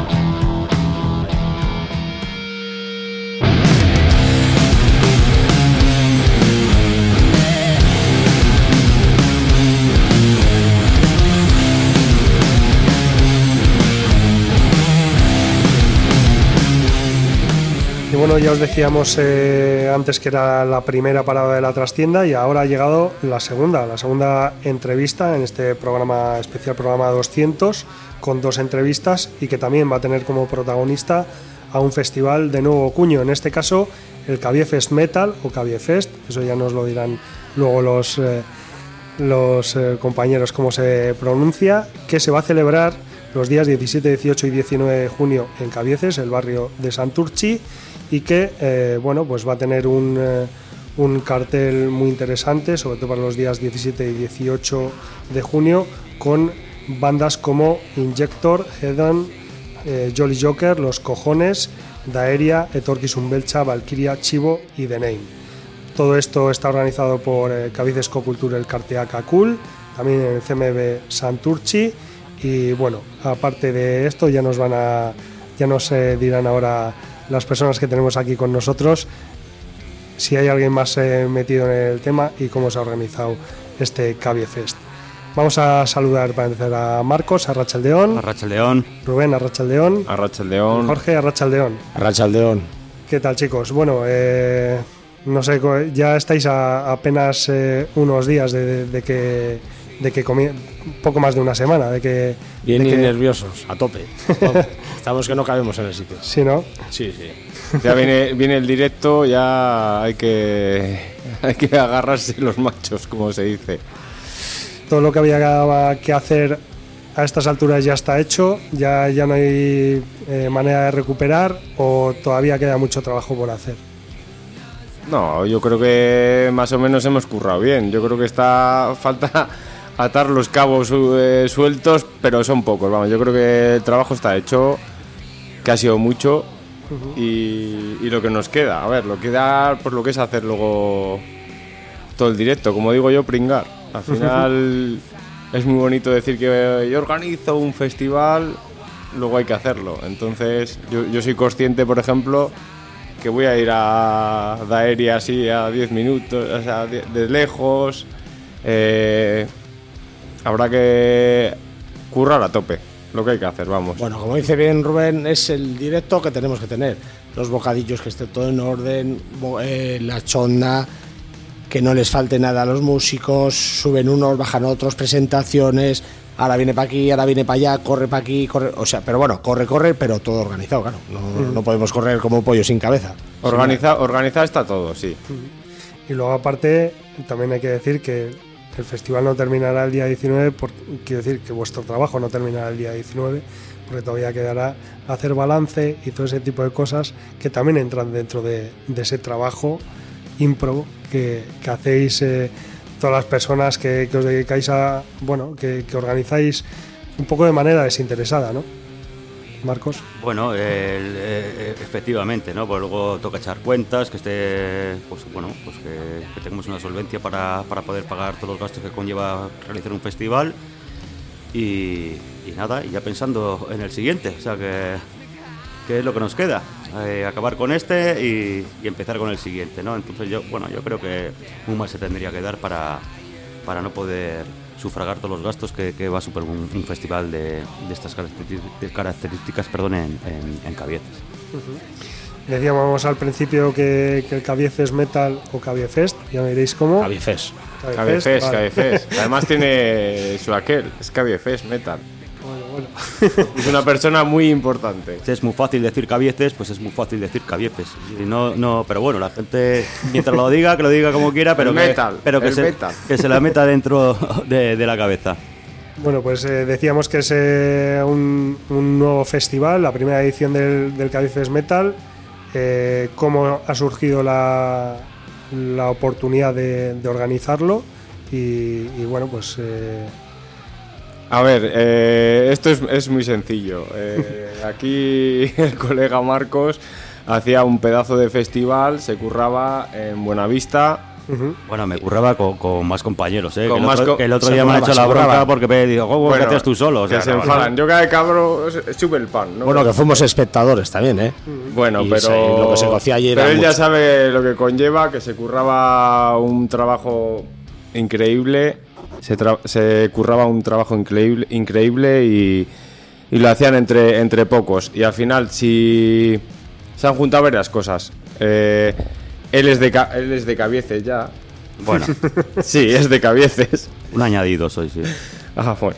Bueno, ya os decíamos eh, antes que era la primera parada de la trastienda y ahora ha llegado la segunda, la segunda entrevista en este programa especial, programa 200, con dos entrevistas y que también va a tener como protagonista a un festival de nuevo cuño, en este caso el Cabiefest Metal o Cabiefest, eso ya nos lo dirán luego los, eh, los eh, compañeros cómo se pronuncia, que se va a celebrar los días 17, 18 y 19 de junio en Cabieces, el barrio de Santurchi y que eh, bueno, pues va a tener un, eh, un, cartel muy interesante, sobre todo para los días 17 y 18 de junio, con bandas como Injector, Hedan, eh, Jolly Joker, Los Cojones, Daeria, Etorquis Umbelcha, Valkyria, Chivo y The Name. Todo esto está organizado por eh, Cabices Cocultura el Carteaca Cool, también el CMB Santurchi y bueno, aparte de esto ya nos van a ya nos dirán ahora las personas que tenemos aquí con nosotros, si hay alguien más eh, metido en el tema y cómo se ha organizado este Cabie Fest. Vamos a saludar para empezar a Marcos, a Rachaldeón. A Rachaldeón. Rubén, a Rachaldeón. A Rachaldeón. Jorge, a Rachaldeón. A Rachaldeón. ¿Qué tal, chicos? Bueno, eh, no sé, ya estáis a apenas eh, unos días de, que de que poco más de una semana, de que bien nerviosos, a tope. Estamos que no cabemos en el sitio. Sí, ¿no? Sí, sí. Ya viene, viene el directo, ya hay que hay que agarrarse los machos, como se dice. Todo lo que había que hacer a estas alturas ya está hecho, ya, ya no hay eh, manera de recuperar o todavía queda mucho trabajo por hacer. No, yo creo que más o menos hemos currado bien. Yo creo que está falta atar los cabos eh, sueltos, pero son pocos. Vamos, yo creo que el trabajo está hecho, que ha sido mucho y, lo que nos queda. A ver, lo que queda por lo que es hacer luego todo el directo. Como digo yo, pringar. Al final es muy bonito decir que yo organizo un festival, luego hay que hacerlo. Entonces, yo, soy consciente, por ejemplo, que voy a ir a Daeria así a 10 minutos, o sea, de, lejos. Eh, habrá que currar a tope lo que hay que hacer, vamos. Bueno, como dice bien Rubén, es el directo que tenemos que tener. Los bocadillos que esté todo en orden, eh, la chonda, que no les falte nada a los músicos, suben unos, bajan otros, presentaciones, ahora viene para aquí, ahora viene para allá, corre para aquí, corre, o sea, pero bueno, corre, corre, pero todo organizado, claro. No, podemos correr como un pollo sin cabeza. Organizado, organizado está todo, sí. Y luego aparte, también hay que decir que el festival no terminará el día 19, por, quiero decir que vuestro trabajo no terminará el día 19, porque todavía quedará hacer balance y todo ese tipo de cosas que también entran dentro de, ese trabajo impro que, hacéis eh, todas las personas que, os dedicáis a, bueno, que, que organizáis un poco de manera desinteresada, ¿no? Marcos. Bueno, eh, efectivamente, ¿no? Pues luego toca echar cuentas, que esté, pues bueno, pues que, tengamos una solvencia para, para, poder pagar todos los gastos que conlleva realizar un festival y, nada, y ya pensando en el siguiente, o sea que, que es lo que nos queda, eh, acabar con este y, empezar con el siguiente, ¿no? Entonces yo, bueno, yo creo que más se tendría que dar para, para no poder sufragar todos los gastos que, va a superar un, festival de, estas características perdón, en, en, Cabieces. Decíamos al principio que, el Cabieces Metal o Cabiefest, ya me diréis cómo. Cabiefest. Cabiefest, Además tiene su aquel, es Cabiefest Metal. es una persona muy importante. Es muy fácil decir cabieces, pues es muy fácil decir cabieces. no, no, pero bueno, la gente, mientras lo diga, que lo diga como quiera, pero, que, pero que, se, que se la meta dentro de, la cabeza. Bueno, pues eh, decíamos que es eh, un, nuevo festival, la primera edición del, del Metal. Eh, ¿Cómo ha surgido la, la oportunidad de, organizarlo? Y, y, bueno, pues a ver, eh, esto es, muy sencillo. Eh, aquí el colega Marcos hacía un pedazo de festival, se curraba en Buenavista Bueno, me curraba con, con más compañeros, ¿eh? Con que, el más otro, co- que el otro día me han curraba, hecho la bronca curraba. porque me digo, ¿cómo Bueno, que haces tú solo? O sea, que se no, enfadan. Yo cada cabro sube el pan, ¿no? Bueno, que fuimos espectadores también, ¿eh? Bueno, Y pero se- lo que se cocía allí era Pero él ya sabe lo que conlleva, que se curraba un trabajo increíble, se, se curraba un trabajo increíble, increíble y, y lo hacían entre, entre pocos. Y al final, si se han juntado varias cosas. Eh, él, es de, Ca- él es de Cabieces ya. Bueno, Sí, es de Cabieces. un añadido soy, sí. Ah, bueno.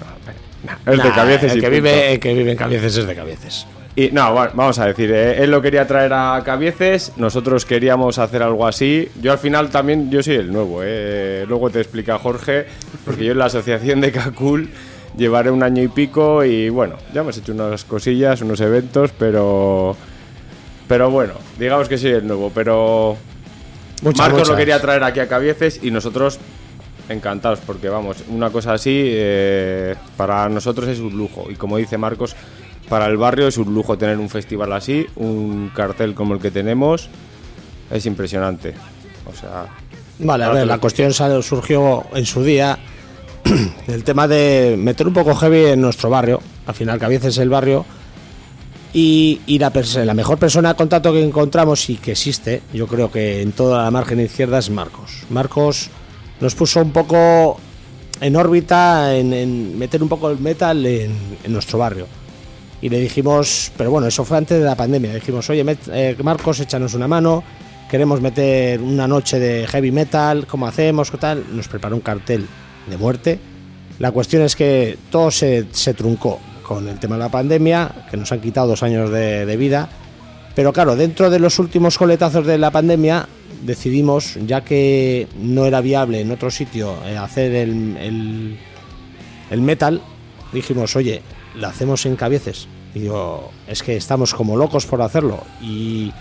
Es de Cabieces el y que, punto. vive, el que vive en Cabieces es de Cabieces. Y no, bueno, vamos a decir, eh, él lo quería traer a Cabieces, nosotros queríamos hacer algo así. Yo al final también, yo soy el nuevo, eh. luego te explica Jorge, porque yo en la asociación de Cacul llevaré un año y pico y bueno, ya hemos hecho unas cosillas, unos eventos, pero... Pero bueno, digamos que soy el nuevo, pero... Muchas, Marcos lo quería traer aquí a Cabieces y nosotros encantados, porque vamos, una cosa así eh, para nosotros es un lujo. Y como dice Marcos, para el barrio es un lujo tener un festival así, un cartel como el que tenemos, es impresionante. O sea, Vale, a ver, la cuestión surgió en su día el tema de meter un poco heavy en nuestro barrio. Al final, que a veces el barrio. Y, y la, la mejor persona de contacto que encontramos y que existe, yo creo que en toda la margen izquierda, es Marcos. Marcos nos puso un poco en órbita en, en meter un poco el metal en, en nuestro barrio. Y le dijimos, pero bueno, eso fue antes de la pandemia. Dijimos, oye, eh, Marcos, échanos una mano. Queremos meter una noche de heavy metal. ¿Cómo hacemos? ¿Qué tal? Nos preparó un cartel de muerte. La cuestión es que todo se, se truncó con el tema de la pandemia, que nos han quitado dos años de, de vida. Pero claro, dentro de los últimos coletazos de la pandemia, decidimos, ya que no era viable en otro sitio eh, hacer el, el, el metal, dijimos, oye, lo hacemos en cabieces. Y digo, es que estamos como locos por hacerlo. Y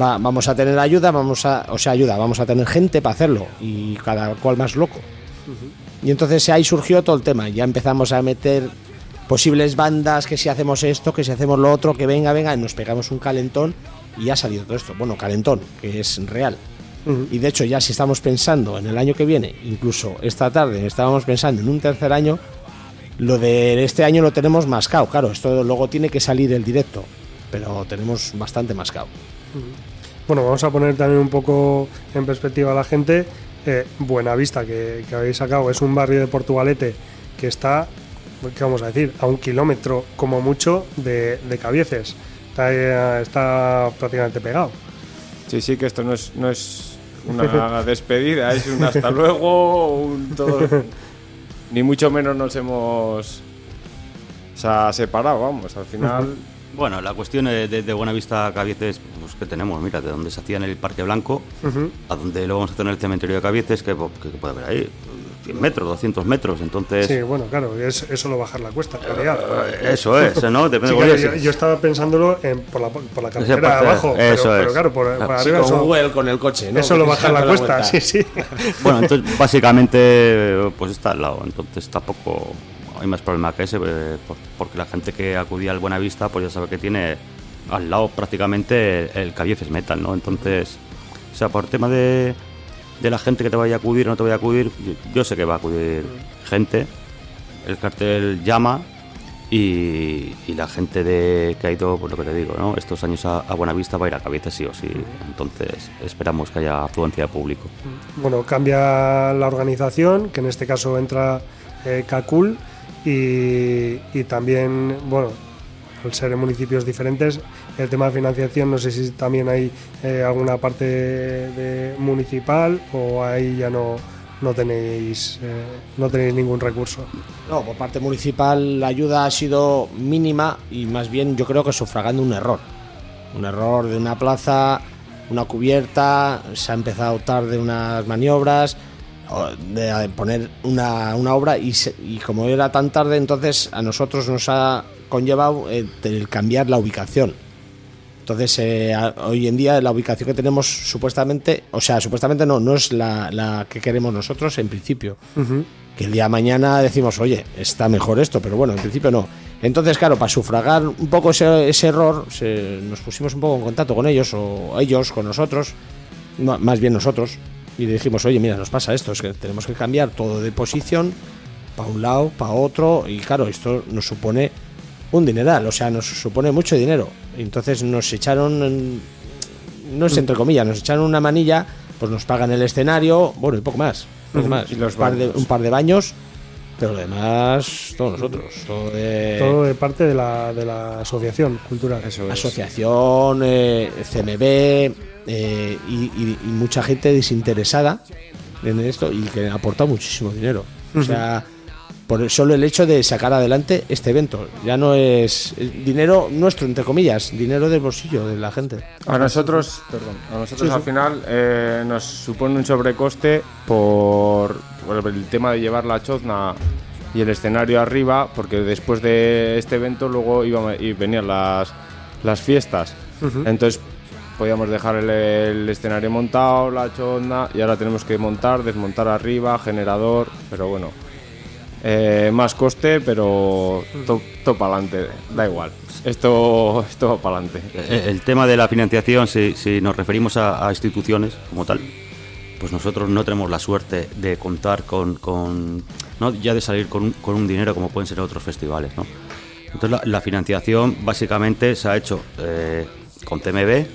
va- vamos a tener ayuda, vamos a, o sea, ayuda, vamos a tener gente para hacerlo. Y cada cual más loco. Y entonces ahí surgió todo el tema. Ya empezamos a meter posibles bandas, que si hacemos esto, que si hacemos lo otro, que venga, venga, y nos pegamos un calentón y ha salido todo esto. Bueno, calentón, que es real. Y de hecho ya si estamos pensando en el año que viene, incluso esta tarde estábamos pensando en un tercer año, lo de este año lo tenemos mascado. Claro, esto luego tiene que salir el directo, pero tenemos bastante mascado. Bueno, vamos a poner también un poco en perspectiva a la gente. Eh, Buenavista, que, que habéis sacado, es un barrio de Portugalete que está, ¿qué vamos a decir? A un kilómetro como mucho de, de Cabieces. Está, eh, está prácticamente pegado. sí, sí, que esto no es, no es una despedida, es un hasta luego, un todo... Ni mucho menos nos hemos o sea, separado, vamos, al final... Bueno, la cuestión de, de, de Buenavista a Cabieces, pues que tenemos, mira, de donde se hacía en el Parque Blanco, a donde lo vamos a hacer en el cementerio de Cabieces, que, que, que puede haber ahí, 100 metros, 200 metros, entonces... Sí, bueno, claro, es, es solo bajar la cuesta, en realidad. eh, Eso es, ¿no? Depende Sí, de claro, cómo yo, yo estaba pensándolo en, por, la, por la carretera abajo, pero, eso pero es. claro, por, por Sí, arriba con eso, Google, con el coche, ¿no? eso lo Que baja la cuesta, vuelta. sí, sí. Bueno, entonces básicamente pues está al lado, entonces tampoco hay más problema que ese, eh, por- porque la gente que acudía al Buenavista pues ya sabe que tiene al lado prácticamente el, el Metal, ¿no? Entonces, o sea, por tema de, de la gente que te vaya a acudir o no te vaya a acudir, yo, sé que va a acudir gente, el cartel llama y, y la gente de que ha pues lo que te digo, ¿no? Estos años a, Buenavista va a ir a Cabieces sí o sí, entonces esperamos que haya afluencia de público. Bueno, cambia la organización, que en este caso entra eh, Cacul y, y también, bueno, al ser en municipios diferentes, el tema de financiación, no sé si también hay eh, alguna parte municipal o ahí ya no, no tenéis eh, no tenéis ningún recurso. No, por parte municipal la ayuda ha sido mínima y más bien yo creo que sufragando un error. Un error de una plaza, una cubierta, se ha empezado tarde unas maniobras, de poner una, una obra y como era tan tarde entonces a nosotros nos ha conllevado eh, el cambiar la ubicación. Entonces, eh, hoy en día la ubicación que tenemos supuestamente, o sea, supuestamente no, no es la, la que queremos nosotros en principio. Que el día de mañana decimos, oye, está mejor esto, pero bueno, en principio no. Entonces, claro, para sufragar un poco ese, ese error, se- nos pusimos un poco en contacto con ellos, o ellos con nosotros, no, más bien nosotros, y dijimos, oye, mira, nos pasa esto, es que tenemos que cambiar todo de posición para un lado, para otro, y claro, esto nos supone un dineral, o sea, nos supone mucho dinero. Entonces nos echaron, en- no es entre comillas, nos echaron una manilla, pues nos pagan el escenario, bueno, y poco más, poco Ujú. más. Y los un, par de, baños. un par de baños, pero lo demás, todos nosotros, todo de Todo de parte de la, de la asociación cultural. Eso es. asociación, eh, CMB eh, y, y- y mucha gente desinteresada en esto y que aporta muchísimo dinero. O sea, por el- solo el hecho de sacar adelante este evento. Ya no es es dinero nuestro, entre comillas, dinero del bolsillo de la gente. A nosotros, perdón, a nosotros al final eh, nos supone un sobrecoste por, por el tema de llevar la chozna y el escenario arriba, porque después de este evento luego iban y venían las, las fiestas. Entonces podíamos dejar el, el escenario montado, la chozna, y ahora tenemos que montar, desmontar arriba, generador, pero bueno. Eh, más coste, pero todo para adelante, da igual. Esto, esto va para adelante. Eh, El tema de la financiación, si, si nos referimos a, a instituciones como tal, pues nosotros no tenemos la suerte de contar con, con- no ya de salir con un, con un dinero como pueden ser otros festivales, ¿no? Entonces la, la financiación básicamente se ha hecho eh, con TMB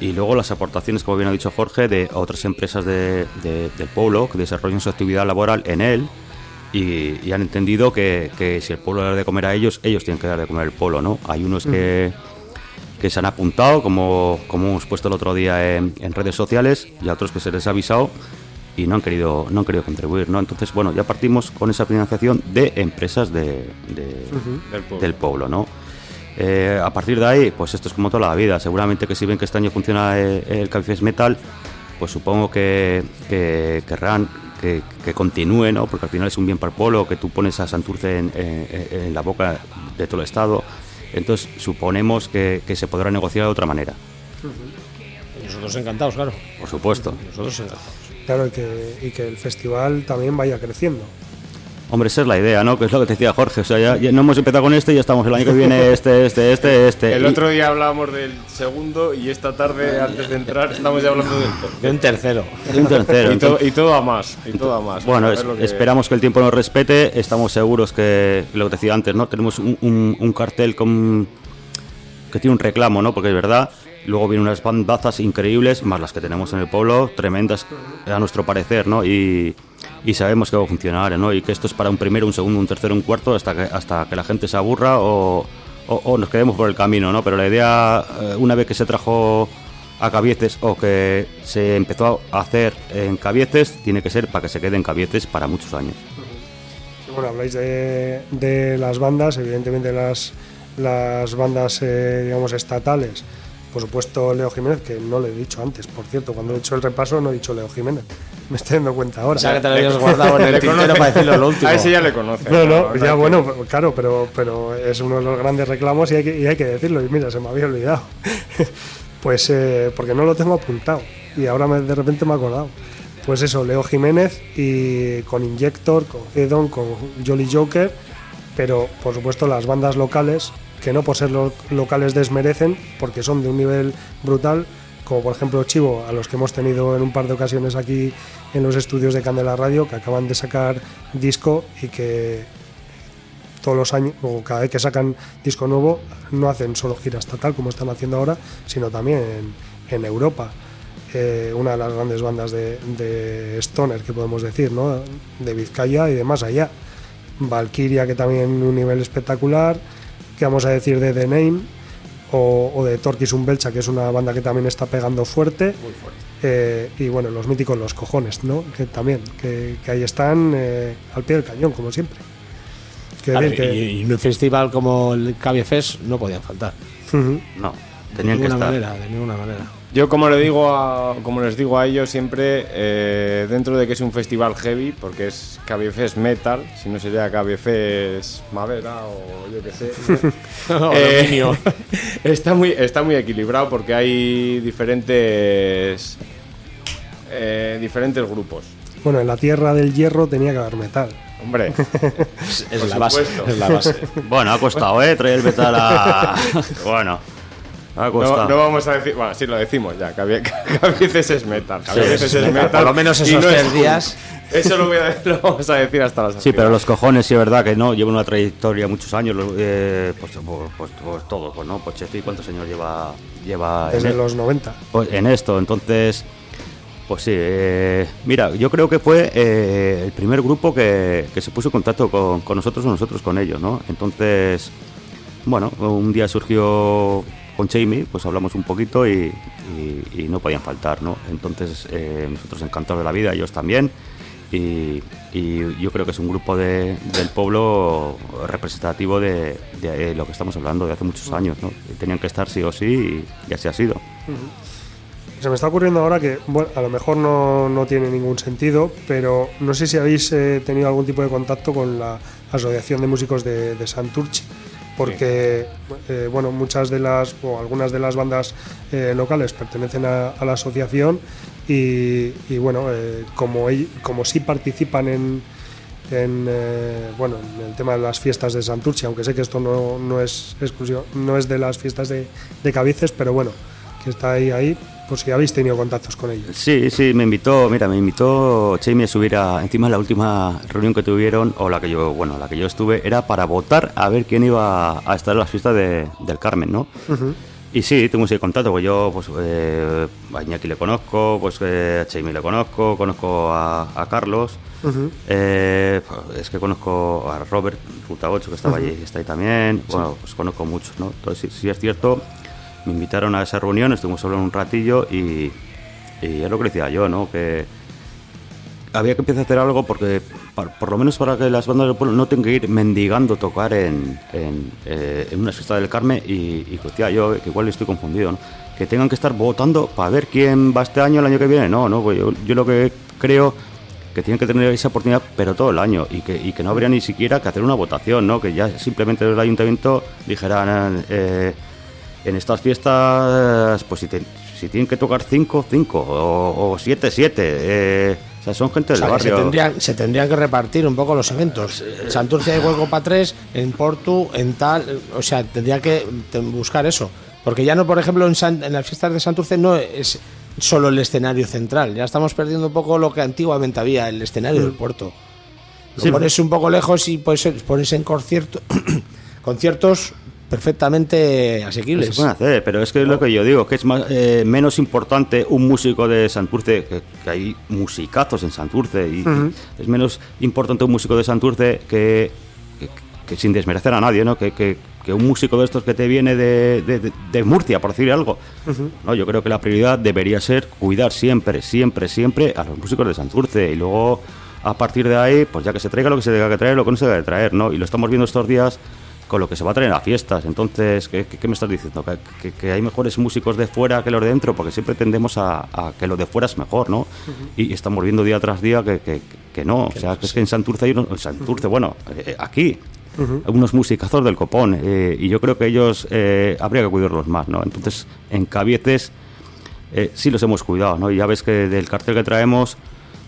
y luego las aportaciones, como bien ha dicho Jorge, de otras empresas de- de- del pueblo que desarrollan su actividad laboral en él y, y han entendido que, que si el pueblo le da de comer a ellos, ellos tienen que dar de comer al pueblo, ¿no? Hay unos que, que se han apuntado, como, como hemos puesto el otro día en, en redes sociales, y a otros que se les ha avisado y no han querido no han querido contribuir, ¿no? Entonces, bueno, ya partimos con esa financiación de empresas de, de- Del pueblo. del pueblo, ¿no? Eh, a partir de ahí, pues esto es como toda la vida. Seguramente que si ven que este año funciona eh, el Cafés Metal, pues supongo que, que querrán que, que continúe, ¿no? Porque al final es un bien para el pueblo, que tú pones a Santurce en, en- en la boca de todo el Estado. Entonces suponemos que, que se podrá negociar de otra manera, Nosotros encantados, claro. por supuesto. Nosotros encantados. Claro, y que, y que el festival también vaya creciendo. Hombre, esa es la idea, ¿no? Que es lo que te decía Jorge. O sea, ya, ya no hemos empezado con este y ya estamos el año que viene este, este, este, este. El Y- otro día hablábamos del segundo y esta tarde, antes de entrar, estamos ya hablando del tercero. De un tercero. y un tercero. Y, to- Entonces- y todo a más, y todo a más. Bueno, A es- ver lo que- esperamos que el tiempo nos respete. Estamos seguros que, lo que te decía antes, ¿no? Tenemos un, un- un cartel con, que tiene un reclamo, ¿no? Porque es verdad. Luego vienen unas bandazas increíbles, más las que tenemos en el pueblo, tremendas a nuestro parecer, ¿no? Y, y sabemos que va a funcionar, ¿no? Y que esto es para un primero, un segundo, un tercero, un cuarto, hasta que, hasta que la gente se aburra o, o- nos quedemos por el camino, ¿no? Pero la idea, eh, una vez que se trajo a Cabieces o que se empezó a hacer en Cabieces, tiene que ser para que se quede en Cabieces para muchos años. Bueno, habláis de, de las bandas, evidentemente las, las bandas, eh, digamos, estatales. Por supuesto, Leo Jiménez, que no le he dicho antes, por cierto, cuando he hecho el repaso no he dicho Leo Jiménez. Me estoy dando cuenta ahora. O sea, que te lo habías guardado en el tintero para decirlo lo último. A ese ya le conoce. No, no, ya que- bueno, claro, pero, pero es uno de los grandes reclamos y hay que, y hay que decirlo. Y mira, se me había olvidado. pues eh, porque no lo tengo apuntado y ahora me- de repente me he acordado. Pues eso, Leo Jiménez y con Injector, con Hedon, con Jolly Joker, pero por supuesto las bandas locales, que no por ser lo- locales desmerecen, porque son de un nivel brutal, como por ejemplo Chivo, a los que hemos tenido en un par de ocasiones aquí en los estudios de Candela Radio, que acaban de sacar disco y que todos los años, o cada vez que sacan disco nuevo, no hacen solo gira estatal como están haciendo ahora, sino también en, en Europa. Eh, una de las grandes bandas de, de Stoner que podemos decir, ¿no? de Vizcaya y de más allá. Valkyria, que también un nivel espectacular. ¿Qué vamos a decir de The Name? O, o de Torquis Umbelcha, que es una banda que también está pegando fuerte. Eh, y bueno, los míticos Los Cojones, ¿no? Que también, que, que ahí están eh, al pie del cañón, como siempre. Que- y, y en un festival como el Cavie Fest no podían faltar. No, De tenían que ninguna estar. manera, de ninguna manera. Yo como le digo a, como les digo a ellos siempre, eh, dentro de que es un festival heavy, porque es Cabiefest Metal, si no sería Cabiefest Madera o yo qué sé. Eh, está muy está muy equilibrado porque hay diferentes eh, diferentes grupos. Bueno, en la tierra del hierro tenía que haber metal. Hombre, Es Por la base. Es la base. Bueno, ha costado, ¿eh? Traer el metal a... bueno. Ha No, costado. no vamos a decir, bueno, sí lo decimos ya, que, a veces es metal. que a veces es metal, metal. por lo menos esos no es tres días. Eso lo, voy a, lo vamos a decir hasta las Sí, pero los cojones sí es verdad que no, lleva una trayectoria muchos años, eh, pues, pues, pues, pues todo, pues no, pues Chefi, ¿cuántos años lleva, lleva en, Desde e- los 90. pues, en esto? Entonces, pues sí, eh, mira, yo creo que fue eh, el primer grupo que, que se puso en contacto con, con nosotros o nosotros con ellos, ¿no? Entonces, bueno, un día surgió con Jamie, pues hablamos un poquito y, y- y no podían faltar, ¿no? Entonces, eh, nosotros encantados de la vida, ellos también. Y, y yo creo que es un grupo de- del pueblo representativo de, de lo que estamos hablando de hace muchos años, ¿no? Tenían que estar sí o sí y, y así ha sido. Se me está ocurriendo ahora que, bueno, a lo mejor no, no tiene ningún sentido, pero no sé si habéis eh, tenido algún tipo de contacto con la Asociación de Músicos de, de Santurce, porque, eh, bueno, muchas de las, o algunas de las bandas eh, locales pertenecen a, a la asociación y, y, bueno, eh, como, como sí participan en, en, bueno, en el tema de las fiestas de Santurce, aunque sé que esto no, no es exclusivo, no es de las fiestas de, de Cabices, pero bueno, que está ahí, ahí, pues si habéis tenido contactos con ellos. Sí, sí, me invitó, mira, me invitó Jamie a subir a, encima la última reunión que tuvieron, o la que yo, bueno, la que yo estuve, era para votar a ver quién iba a estar en las fiestas de- del Carmen, ¿no? Y sí, tengo ese contacto, pues yo, pues, eh, a Iñaki le conozco, pues eh, a Jamie le conozco, conozco a, a Carlos, eh, es que conozco a Robert Ruta 8, que estaba allí, está ahí también, bueno, pues conozco muchos, ¿no? Entonces, sí, sí es cierto, me invitaron a esa reunión, estuvimos hablando un ratillo y, y es lo que decía yo, ¿no? Que había que empezar a hacer algo porque, por lo menos para que las bandas del pueblo no tengan que ir mendigando tocar en, en, eh, en una fiesta del Carmen y, y hostia, yo que igual estoy confundido, ¿no? Que tengan que estar votando para ver quién va este año, el año que viene. No, no, pues yo, yo lo que creo que tienen que tener esa oportunidad, pero todo el año, y que, y que no habría ni siquiera que hacer una votación, ¿no? Que ya simplemente el ayuntamiento dijeran, eh, en estas fiestas, pues si, te- si tienen que tocar 5, 5, o 7, 7, eh, o sea, son gente O del sea, se barrio. tendrían, se tendrían que repartir un poco los eventos. En Santurce hay hueco para tres, en Portu, en tal. O sea, tendría que buscar eso. Porque ya no, por ejemplo, en, San- en las fiestas de Santurce no es solo el escenario central. Ya estamos perdiendo un poco lo que antiguamente había, el escenario del puerto. Lo Sí. pones un poco lejos y pues pones en concierto, conciertos perfectamente Pues asequibles. se pueden hacer, pero es que es lo que yo digo, que es más, eh, menos importante un músico de Santurce, que, que hay musicazos en Santurce, y, y es menos importante un músico de Santurce que, que- que sin desmerecer a nadie, ¿no? Que, un músico de estos que te viene de, de- de- Murcia, por decir algo. No, yo creo que la prioridad debería ser cuidar siempre, siempre, siempre a los músicos de Santurce y luego a partir de ahí, pues ya que se traiga lo que se tenga que traer, lo que no se debe de traer, ¿no? Y lo estamos viendo estos días con lo que se va a traer a fiestas. Entonces, ¿qué, qué- qué me estás diciendo? ¿Que, que- que hay mejores músicos de fuera que los de dentro, porque siempre tendemos a, a que lo de fuera es mejor, ¿no? y, y estamos viendo día tras día que, que- que no. O sea, que es que en Santurce hay unos, en Santurce, bueno, eh, aquí. hay Unos musicazos del copón eh, y yo creo que ellos eh, habría que cuidarlos más, ¿no? Entonces, en Cabieces eh, sí los hemos cuidado, ¿no? Y ya ves que del cartel que traemos,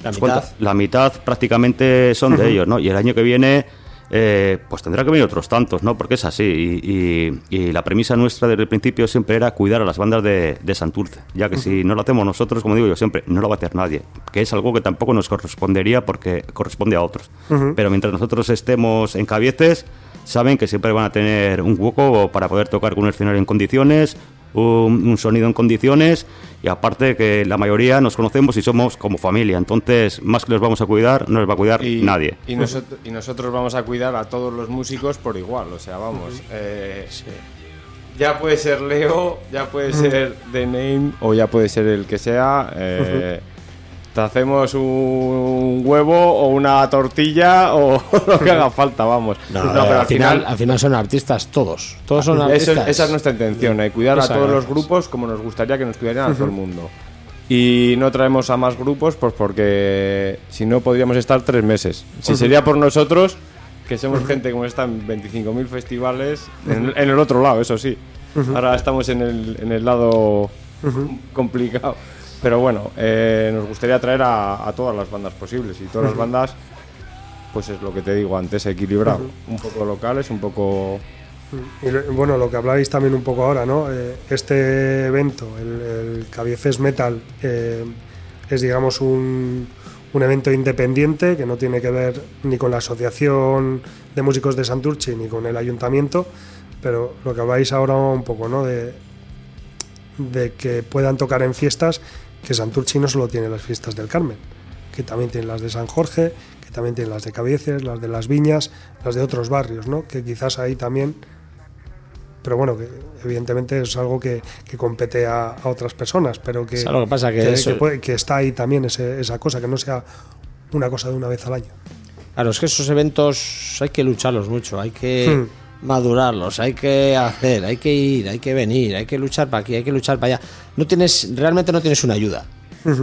La pues, mitad. ¿cuánto? la mitad prácticamente son de ellos, ¿no? Y el año que viene, eh, pues tendrá que venir otros tantos, ¿no? Porque es así. Y, y- y la premisa nuestra desde el principio siempre era cuidar a las bandas de, de Santurce, ya que si no lo hacemos nosotros, como digo yo siempre, no lo va a hacer nadie. Que es algo que tampoco nos correspondería porque corresponde a otros. Pero mientras nosotros estemos en Cabieces, saben que siempre van a tener un hueco para poder tocar con un escenario en condiciones, un, un sonido en condiciones y aparte que la mayoría nos conocemos y somos como familia. Entonces, más que los vamos a cuidar, no les va a cuidar nadie. Y, nosotros, y nosotros vamos a cuidar a todos los músicos por igual, o sea, vamos. eh, Ya puede ser Leo, ya puede ser The Name o ya puede ser el que sea. eh, Te hacemos un huevo o una tortilla o lo que haga falta, vamos. No, No, eh, pero al, final, al final son artistas todos. Todos son eso- artistas. esa es nuestra intención, eh, cuidar a todos los grupos como nos gustaría que nos cuidaran a todo el mundo. Y no traemos a más grupos, pues porque si no podríamos estar tres meses. Si sería por nosotros, que somos gente como está en 25.000 festivales, en, en el otro lado, eso sí. Ahora estamos en el, en el lado complicado. Pero bueno, eh, nos gustaría traer a, a todas las bandas posibles y todas las bandas, pues es lo que te digo antes, equilibrado. Un poco locales, un poco Y bueno, lo que habláis también un poco ahora, ¿no? Eh, este evento, el, el Metal, eh, es digamos un, un evento independiente que no tiene que ver ni con la Asociación de Músicos de Santurchi ni con el Ayuntamiento, pero lo que habláis ahora un poco, ¿no? De, de que puedan tocar en fiestas, que Santurchi no solo tiene las fiestas del Carmen, que también tiene las de San Jorge, que también tiene las de Cabieces, las de las Viñas, las de otros barrios, ¿no? Que quizás ahí también pero bueno, que evidentemente es algo que, que compete a, a otras personas, pero que, ¿Sabes lo que pasa? Que eso- puede- que está ahí también ese- esa cosa, que no sea una cosa de una vez al año. Claro, es que esos eventos hay que lucharlos mucho, hay que Hmm. Madurarlos, hay que hacer, hay que ir, hay que venir, hay que luchar para aquí, hay que luchar para allá. No tienes, realmente no tienes una ayuda.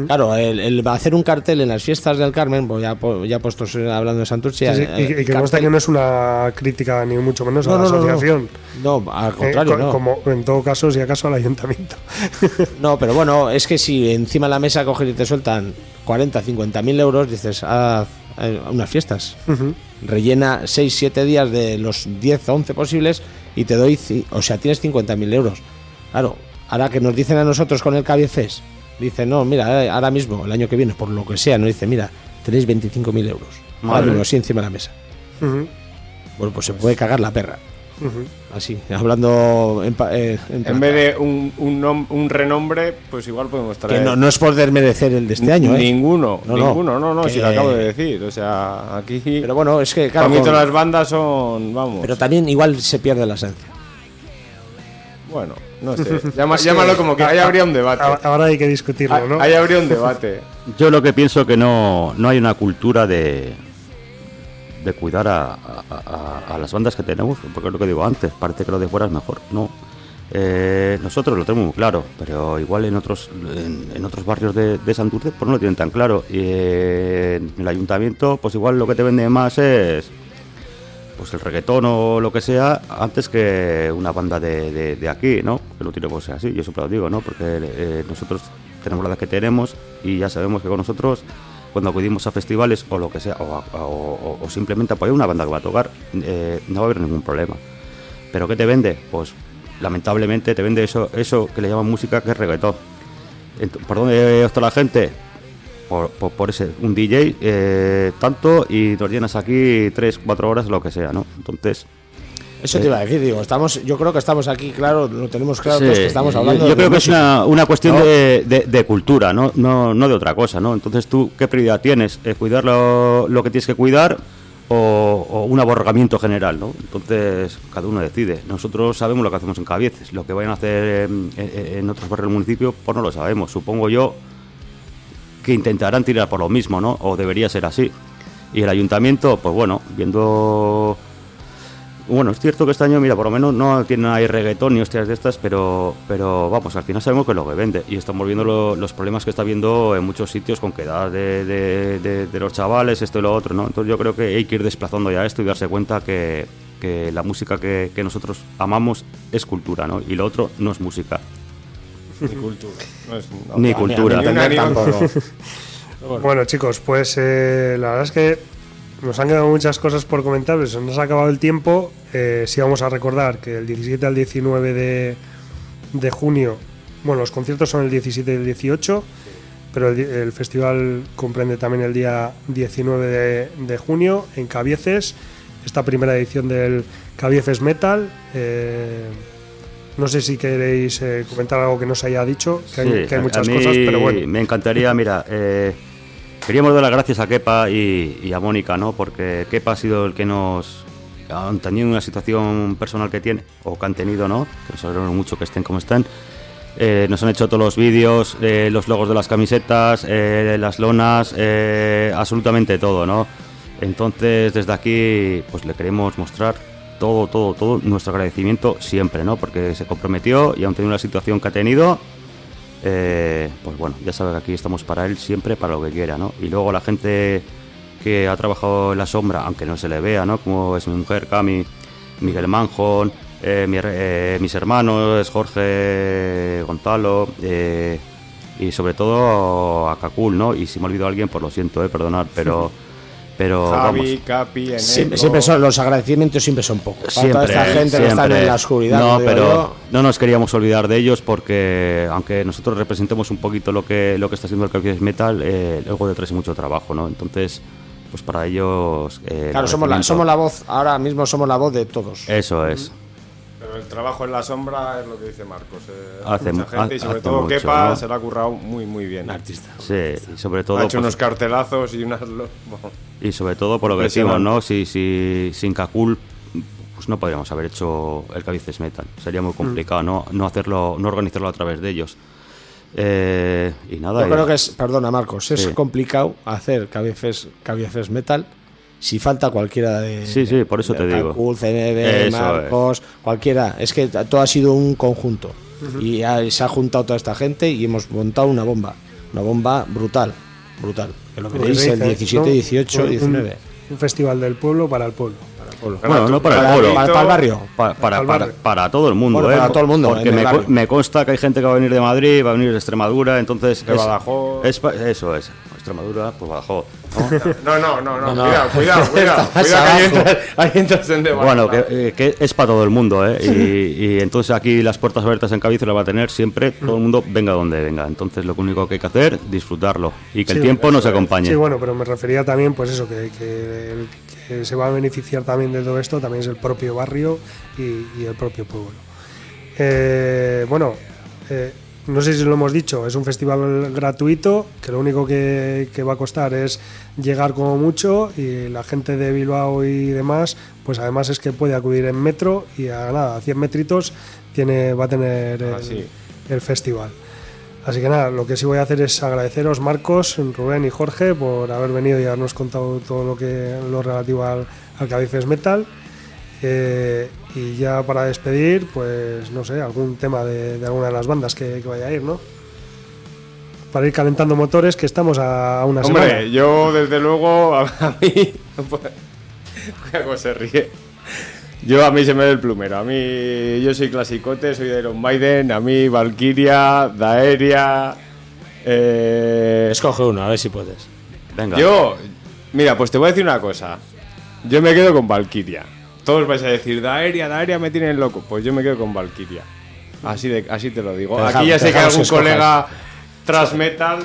Claro, el, el hacer un cartel en las fiestas del Carmen, pues ya, po- ya puestos eh, hablando de Santurce, Sí, sí, eh, y, y que consta que no es una crítica ni mucho menos a la no, no, no. asociación. No, al Eh, contrario, co- no. Como en todo caso, si acaso al ayuntamiento. No, pero bueno, es que si encima de la mesa cogen y te sueltan 40, 50 mil euros, dices, haz eh, unas fiestas. Ujú. Rellena 6, 7 días de los 10 o 11 posibles y te doy, o sea, tienes 50 mil euros. Claro, ahora que nos dicen a nosotros con el Cabiefes, dicen, no, mira, eh, ahora mismo, el año que viene, por lo que sea, nos dice, mira, tenéis 25 mil euros. Madre. Madre así encima de la mesa. Bueno, pues se puede cagar la perra. Así, hablando en, pa- eh, en vez de un, un, nom- un renombre, pues igual podemos Que traer. no, no es por desmerecer el de este año, ¿eh? Ninguno, No, no. ninguno, no, no, si Que- lo acabo de decir. O sea, aquí. Pero bueno, es que, claro, mí con- todas las bandas son. Vamos. pero también igual se pierde la esencia. Bueno, no sé. Llama- llámalo como que ahí habría un debate. Ahora hay que discutirlo, ¿no? Ahí habría un debate. Yo lo que pienso que no, no hay una cultura de, de cuidar a, a- las bandas que tenemos, porque es lo que digo antes, parece que lo de fuera es mejor. No. Eh, nosotros lo tenemos muy claro, pero igual en otros en, otros barrios de, de Santurce pues no lo tienen tan claro. Y en el ayuntamiento, pues igual lo que te vende más es pues el reggaetón o lo que sea antes que una banda de, de- aquí, ¿no? Que lo tiene que ser así, yo siempre lo digo, ¿no? Porque eh, nosotros tenemos la que tenemos y ya sabemos que con nosotros cuando acudimos a festivales o lo que sea, o, o- simplemente apoyar una banda que va a tocar, eh, no va a haber ningún problema. ¿Pero qué te vende? Pues lamentablemente te vende eso, eso que le llaman música que es reggaetón. ¿Por dónde opta la gente? Por, por, por ese, un DJ, eh, tanto, y nos llenas aquí 3, 4 horas, lo que sea, ¿no? Entonces, Eso te iba a decir, digo, estamos, yo creo que estamos aquí, claro, lo tenemos claro Sí, todos que estamos hablando Yo, creo que es una, una cuestión ¿no? de, de- de cultura, ¿no? No, no de otra cosa, ¿no? Entonces, ¿tú qué prioridad tienes? ¿Eh, ¿Cuidar lo, lo que tienes que cuidar o, o un aborregamiento general, ¿no? Entonces, cada uno decide. Nosotros sabemos lo que hacemos en Cabieces. Lo que vayan a hacer en, en- en otros barrios del municipio, pues no lo sabemos. Supongo yo que intentarán tirar por lo mismo, ¿no? O debería ser así. Y el ayuntamiento, pues bueno, viendo bueno, es cierto que este año, mira, por lo menos no tiene ahí reggaetón ni hostias de estas, pero, pero vamos, al final sabemos que es lo que vende. Y estamos viendo lo- los problemas que está viendo en muchos sitios con quedar de, de, de- de los chavales, esto y lo otro, ¿no? Entonces yo creo que hay que ir desplazando ya esto y darse cuenta que, que la música que, que nosotros amamos es cultura, ¿no? Y lo otro no es música. Ni cultura. No es- no, Ni ni- cultura. ni ni. Bueno, chicos, pues eh, la verdad es que nos han quedado muchas cosas por comentar, pero se nos ha acabado el tiempo. Eh, sí vamos a recordar que el 17 al 19 de, de junio, bueno, los conciertos son el 17 y el 18, pero el, festival comprende también el día 19 de, de junio en Cabieces, esta primera edición del Cabieces Metal. Eh, no sé si queréis eh, comentar algo que no se haya dicho, que hay, que muchas a mí cosas, pero bueno. Me encantaría, mira, eh, queríamos dar las gracias a Kepa y, y a Mónica, ¿no? Porque Kepa ha sido el que nos, han tenido una situación personal que tiene, o que han tenido, ¿no? Que nos alegramos mucho que estén como están. Eh, nos han hecho todos los vídeos, eh, los logos de las camisetas, eh, las lonas, eh, absolutamente todo, ¿no? Entonces, desde aquí, pues le queremos mostrar todo, todo, todo nuestro agradecimiento siempre, ¿no? Porque se comprometió y aún tenido la situación que ha tenido, eh, pues bueno, ya sabe que aquí estamos para él siempre, para lo que quiera, ¿no? Y luego la gente que ha trabajado en la sombra, aunque no se le vea, ¿no? Como es mi mujer, Cami, Miguel Manjón, eh, eh, mis hermanos, Jorge Gonzalo, y sobre todo a Cacul, ¿no? Y si me olvido a alguien, pues lo siento, eh, perdonad, pero Pero Javi, vamos, Capi. Siempre, siempre son, los agradecimientos siempre son pocos. Para toda siempre, esta gente que está siempre. en la oscuridad. No, pero yo. no nos queríamos olvidar de ellos porque, aunque nosotros representemos un poquito lo que, lo que está haciendo el Café Metal, eh, luego detrás hay mucho trabajo, ¿no? Entonces, pues para ellos. eh, Claro, somos la, somos la voz, ahora mismo somos la voz de todos. Eso es. El trabajo en la sombra es lo que dice Marcos. eh, Hace mucha mu- gente y sobre todo mucho, Kepa ¿no? se la ha currado muy, muy bien. Artista. Sí, y sobre todo. ha hecho pues, unos cartelazos y unas. lo- bueno, Y sobre todo por lo que decimos, ¿no? Si, si sin Kakul pues no podríamos haber hecho el Cabices Metal. Sería Mm. muy complicado, ¿no? No hacerlo, no organizarlo a través de ellos. Eh, y nada. Yo creo que es, perdona Marcos, es Sí. complicado hacer cabezas metal si falta cualquiera de. Sí, sí, por eso te de digo. CNB, Eso Marcos, cualquiera. Es que todo ha sido un conjunto. Y ha- se ha juntado toda esta gente y hemos montado una bomba. Una bomba brutal. Brutal. Que lo veréis el dice, 17, ¿no? 18, Un- 19. Un festival del pueblo para el pueblo. Bueno, no para, Para, el pueblo. para- para el barrio. Pa- para, Para el para, barrio. para todo el mundo, Bueno, ¿eh? para todo el mundo, Porque el me, me consta que hay gente que va a venir de Madrid, va a venir de Extremadura, entonces. De Badajoz. es pa- eso es. Extremadura, pues Badajoz. No, no, no, no, no. cuidado, cuidado, cuidado. Cuidado ahí entras, ahí entras en debate. Bueno, que, eh, que es para todo el mundo, ¿eh? Y, y entonces aquí las puertas abiertas en Cádiz las va a tener siempre todo el mundo, venga donde venga. Entonces lo único que hay que hacer, disfrutarlo. Y que el tiempo nos acompañe. Sí, bueno, pero me refería también, pues eso, que, que el que se va a beneficiar también de todo esto también es el propio barrio y, y el propio pueblo. Eh, bueno, eh, no sé si lo hemos dicho, es un festival gratuito, que lo único que, que va a costar es llegar como mucho y la gente de Bilbao y demás, pues además es que puede acudir en metro y a nada, a 100 metritos tiene, va a tener el, Así. el festival. Así que nada, lo que sí voy a hacer es agradeceros Marcos, Rubén y Jorge por haber venido y habernos contado todo lo que lo relativo al, al Cabifes Metal. Eh, y ya para despedir, pues no sé, algún tema de, de alguna de las bandas que, que vaya a ir, ¿no? Para ir calentando motores, que estamos a, a una Hombre, semana. yo desde luego, a, a mí. ¿Cómo se ríe? Yo a mí se me da el plumero. A mí, yo soy clasicote, soy de Iron Maiden. A mí, Valkyria, Daeria. Eh, Escoge uno, a ver si puedes. Venga. yo, mira, pues te voy a decir una cosa. Yo me quedo con Valkyria. Todos vais a decir, Daeria, Daeria me tienen loco. Pues yo me quedo con Valkyria. Así, de, así te lo digo. Te Aquí ya sé que algún escojas. colega tras metal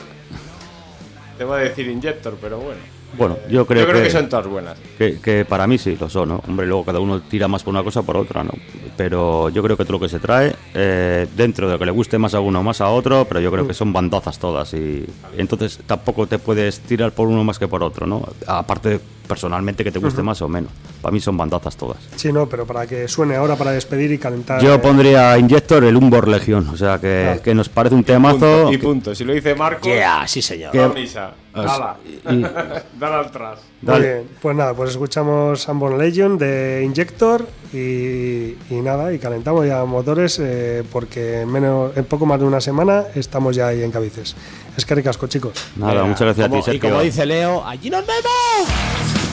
te va a decir Injector, pero bueno. Bueno, yo creo, yo creo que, que, son todas buenas. que, que para mí sí lo son, ¿no? Hombre, luego cada uno tira más por una cosa o por otra, ¿no? Pero yo creo que todo lo que se trae, eh, dentro de lo que le guste más a uno o más a otro, pero yo creo que son bandazas todas y entonces tampoco te puedes tirar por uno más que por otro, ¿no? Aparte, personalmente, que te guste más o menos. Para mí son bandazas todas. Sí, no, pero para que suene ahora para despedir y calentar. Yo eh, pondría Injector el Umbor Legion, o sea que, que nos parece un temazo. Punto, y que- punto. Si lo dice Marco, Yeah, sí, señor. da misa. Dala. y- Dala al tras. Muy bien, pues nada, pues escuchamos Unborn Legion de Injector y, y nada, y calentamos ya motores eh, porque en, menos, en poco más de una semana estamos ya ahí en Cabices. Es que ricasco, chicos. Nada, Venga, muchas gracias como- a ti, Y Sergio. como dice Leo, allí nos vemos.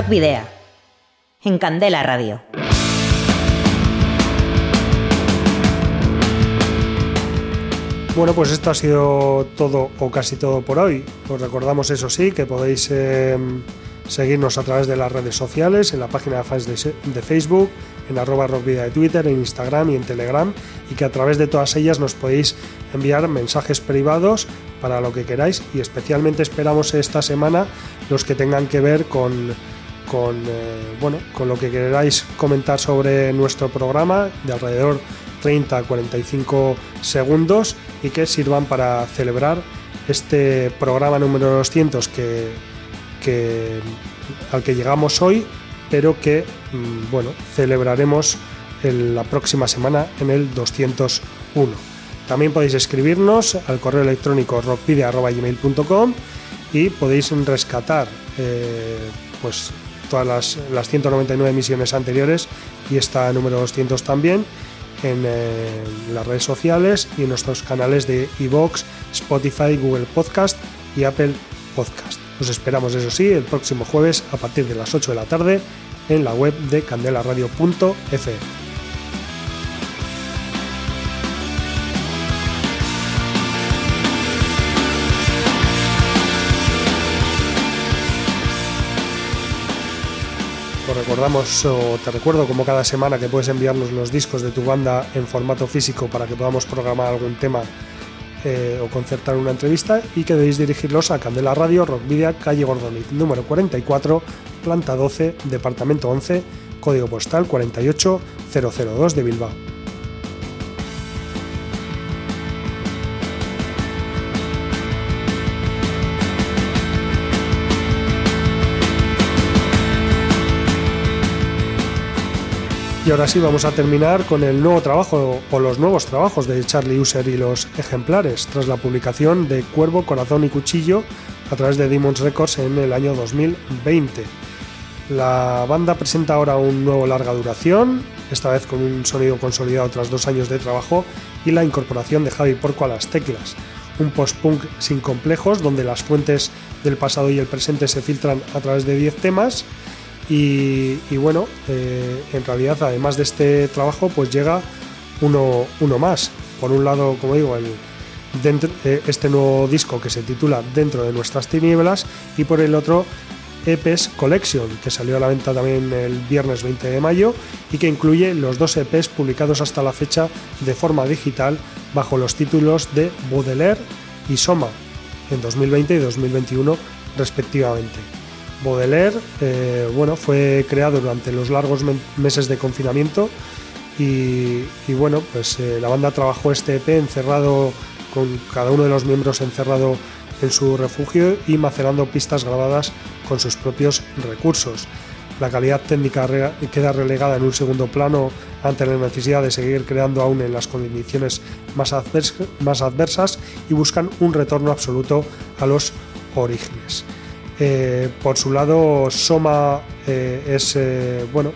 Rock. En Candela Radio. Bueno, pues esto ha sido todo o casi todo por hoy. Os recordamos, eso sí, que podéis eh, seguirnos a través de las redes sociales, en la página de fans de Facebook, en arroba rockvida de Twitter, en Instagram y en Telegram, y que a través de todas ellas nos podéis enviar mensajes privados para lo que queráis y especialmente esperamos esta semana los que tengan que ver con, con, eh, bueno, con lo que queráis comentar sobre nuestro programa de alrededor 30 a 45 segundos y que sirvan para celebrar este programa número 200 que, al que llegamos hoy, pero que mm, bueno, celebraremos en la próxima semana en el 201. También podéis escribirnos al correo electrónico rockpedia.gmail.com y podéis rescatar eh, pues todas las, las 199 emisiones anteriores y esta número 200 también en eh, las redes sociales y en nuestros canales de iVoox, Spotify, Google Podcast y Apple Podcast. Os esperamos, eso sí, el próximo jueves a partir de las 8 de la tarde en la web de candelaradio.fm. recordamos o te recuerdo como cada semana que puedes enviarnos los discos de tu banda en formato físico para que podamos programar algún tema eh, o concertar una entrevista y que debéis dirigirlos a Candela Radio, Rock Media, calle Gordoniz, número 44, planta 12, departamento 11, código postal 48002 de Bilbao. Y ahora sí vamos a terminar con el nuevo trabajo o los nuevos trabajos de Charlie User y los ejemplares tras la publicación de Cuervo, Corazón y Cuchillo a través de Demons Records en el año 2020. La banda presenta ahora un nuevo larga duración, esta vez con un sonido consolidado tras dos años de trabajo y la incorporación de Javi Porco a las teclas. Un post-punk sin complejos donde las fuentes del pasado y el presente se filtran a través de 10 temas y, bueno, eh, en realidad, además de este trabajo, pues llega uno, más. Por un lado, como digo, eh, este nuevo disco que se titula Dentro de nuestras tinieblas y por el otro EPs Collection, que salió a la venta también el viernes 20 de mayo y que incluye los dos EPs publicados hasta la fecha de forma digital bajo los títulos de Baudelaire y Soma en 2020 y 2021 respectivamente. Baudelaire eh, bueno, fue creado durante los largos meses de confinamiento y, bueno, pues eh, la banda trabajó este EP encerrado con cada uno de los miembros encerrado en su refugio y macerando pistas grabadas con sus propios recursos. La calidad técnica queda relegada en un segundo plano ante la necesidad de seguir creando aún en las condiciones más, más adversas y buscan un retorno absoluto a los orígenes. Eh, por su lado, Soma eh, es, eh, bueno,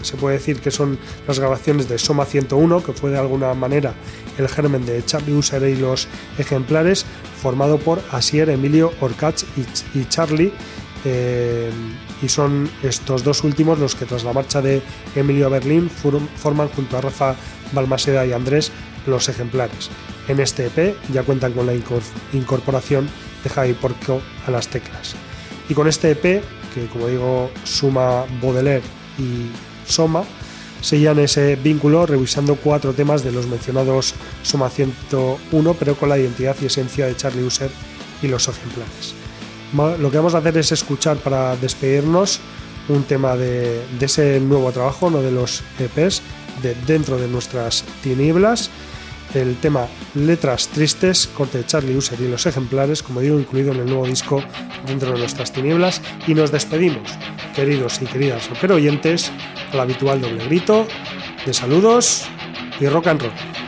se puede decir que son las grabaciones de Soma 101, que fue de alguna manera el germen de Charlie User y los ejemplares, formado por Asier, Emilio, Orcach y, Charlie. y son estos dos últimos los que tras la marcha de Emilio a Berlín forman junto a Rafa Balmaseda y Andrés los ejemplares. En este EP ya cuentan con la incorporación de Javi Porco a las teclas. Y con este EP, que como digo suma Baudelaire y Soma, sellan ese vínculo revisando cuatro temas de los mencionados Soma 101, pero con la identidad y esencia de Charlie User y los ejemplares. Lo que vamos a hacer es escuchar para despedirnos un tema de, de ese nuevo trabajo, uno de los EPs, de Dentro de nuestras tinieblas, el tema Letras Tristes, corte de Charlie User y los ejemplares, como digo, incluido en el nuevo disco Dentro de nuestras tinieblas. Y nos despedimos, queridos y queridas rocker oyentes, al habitual doble grito de saludos y rock and roll.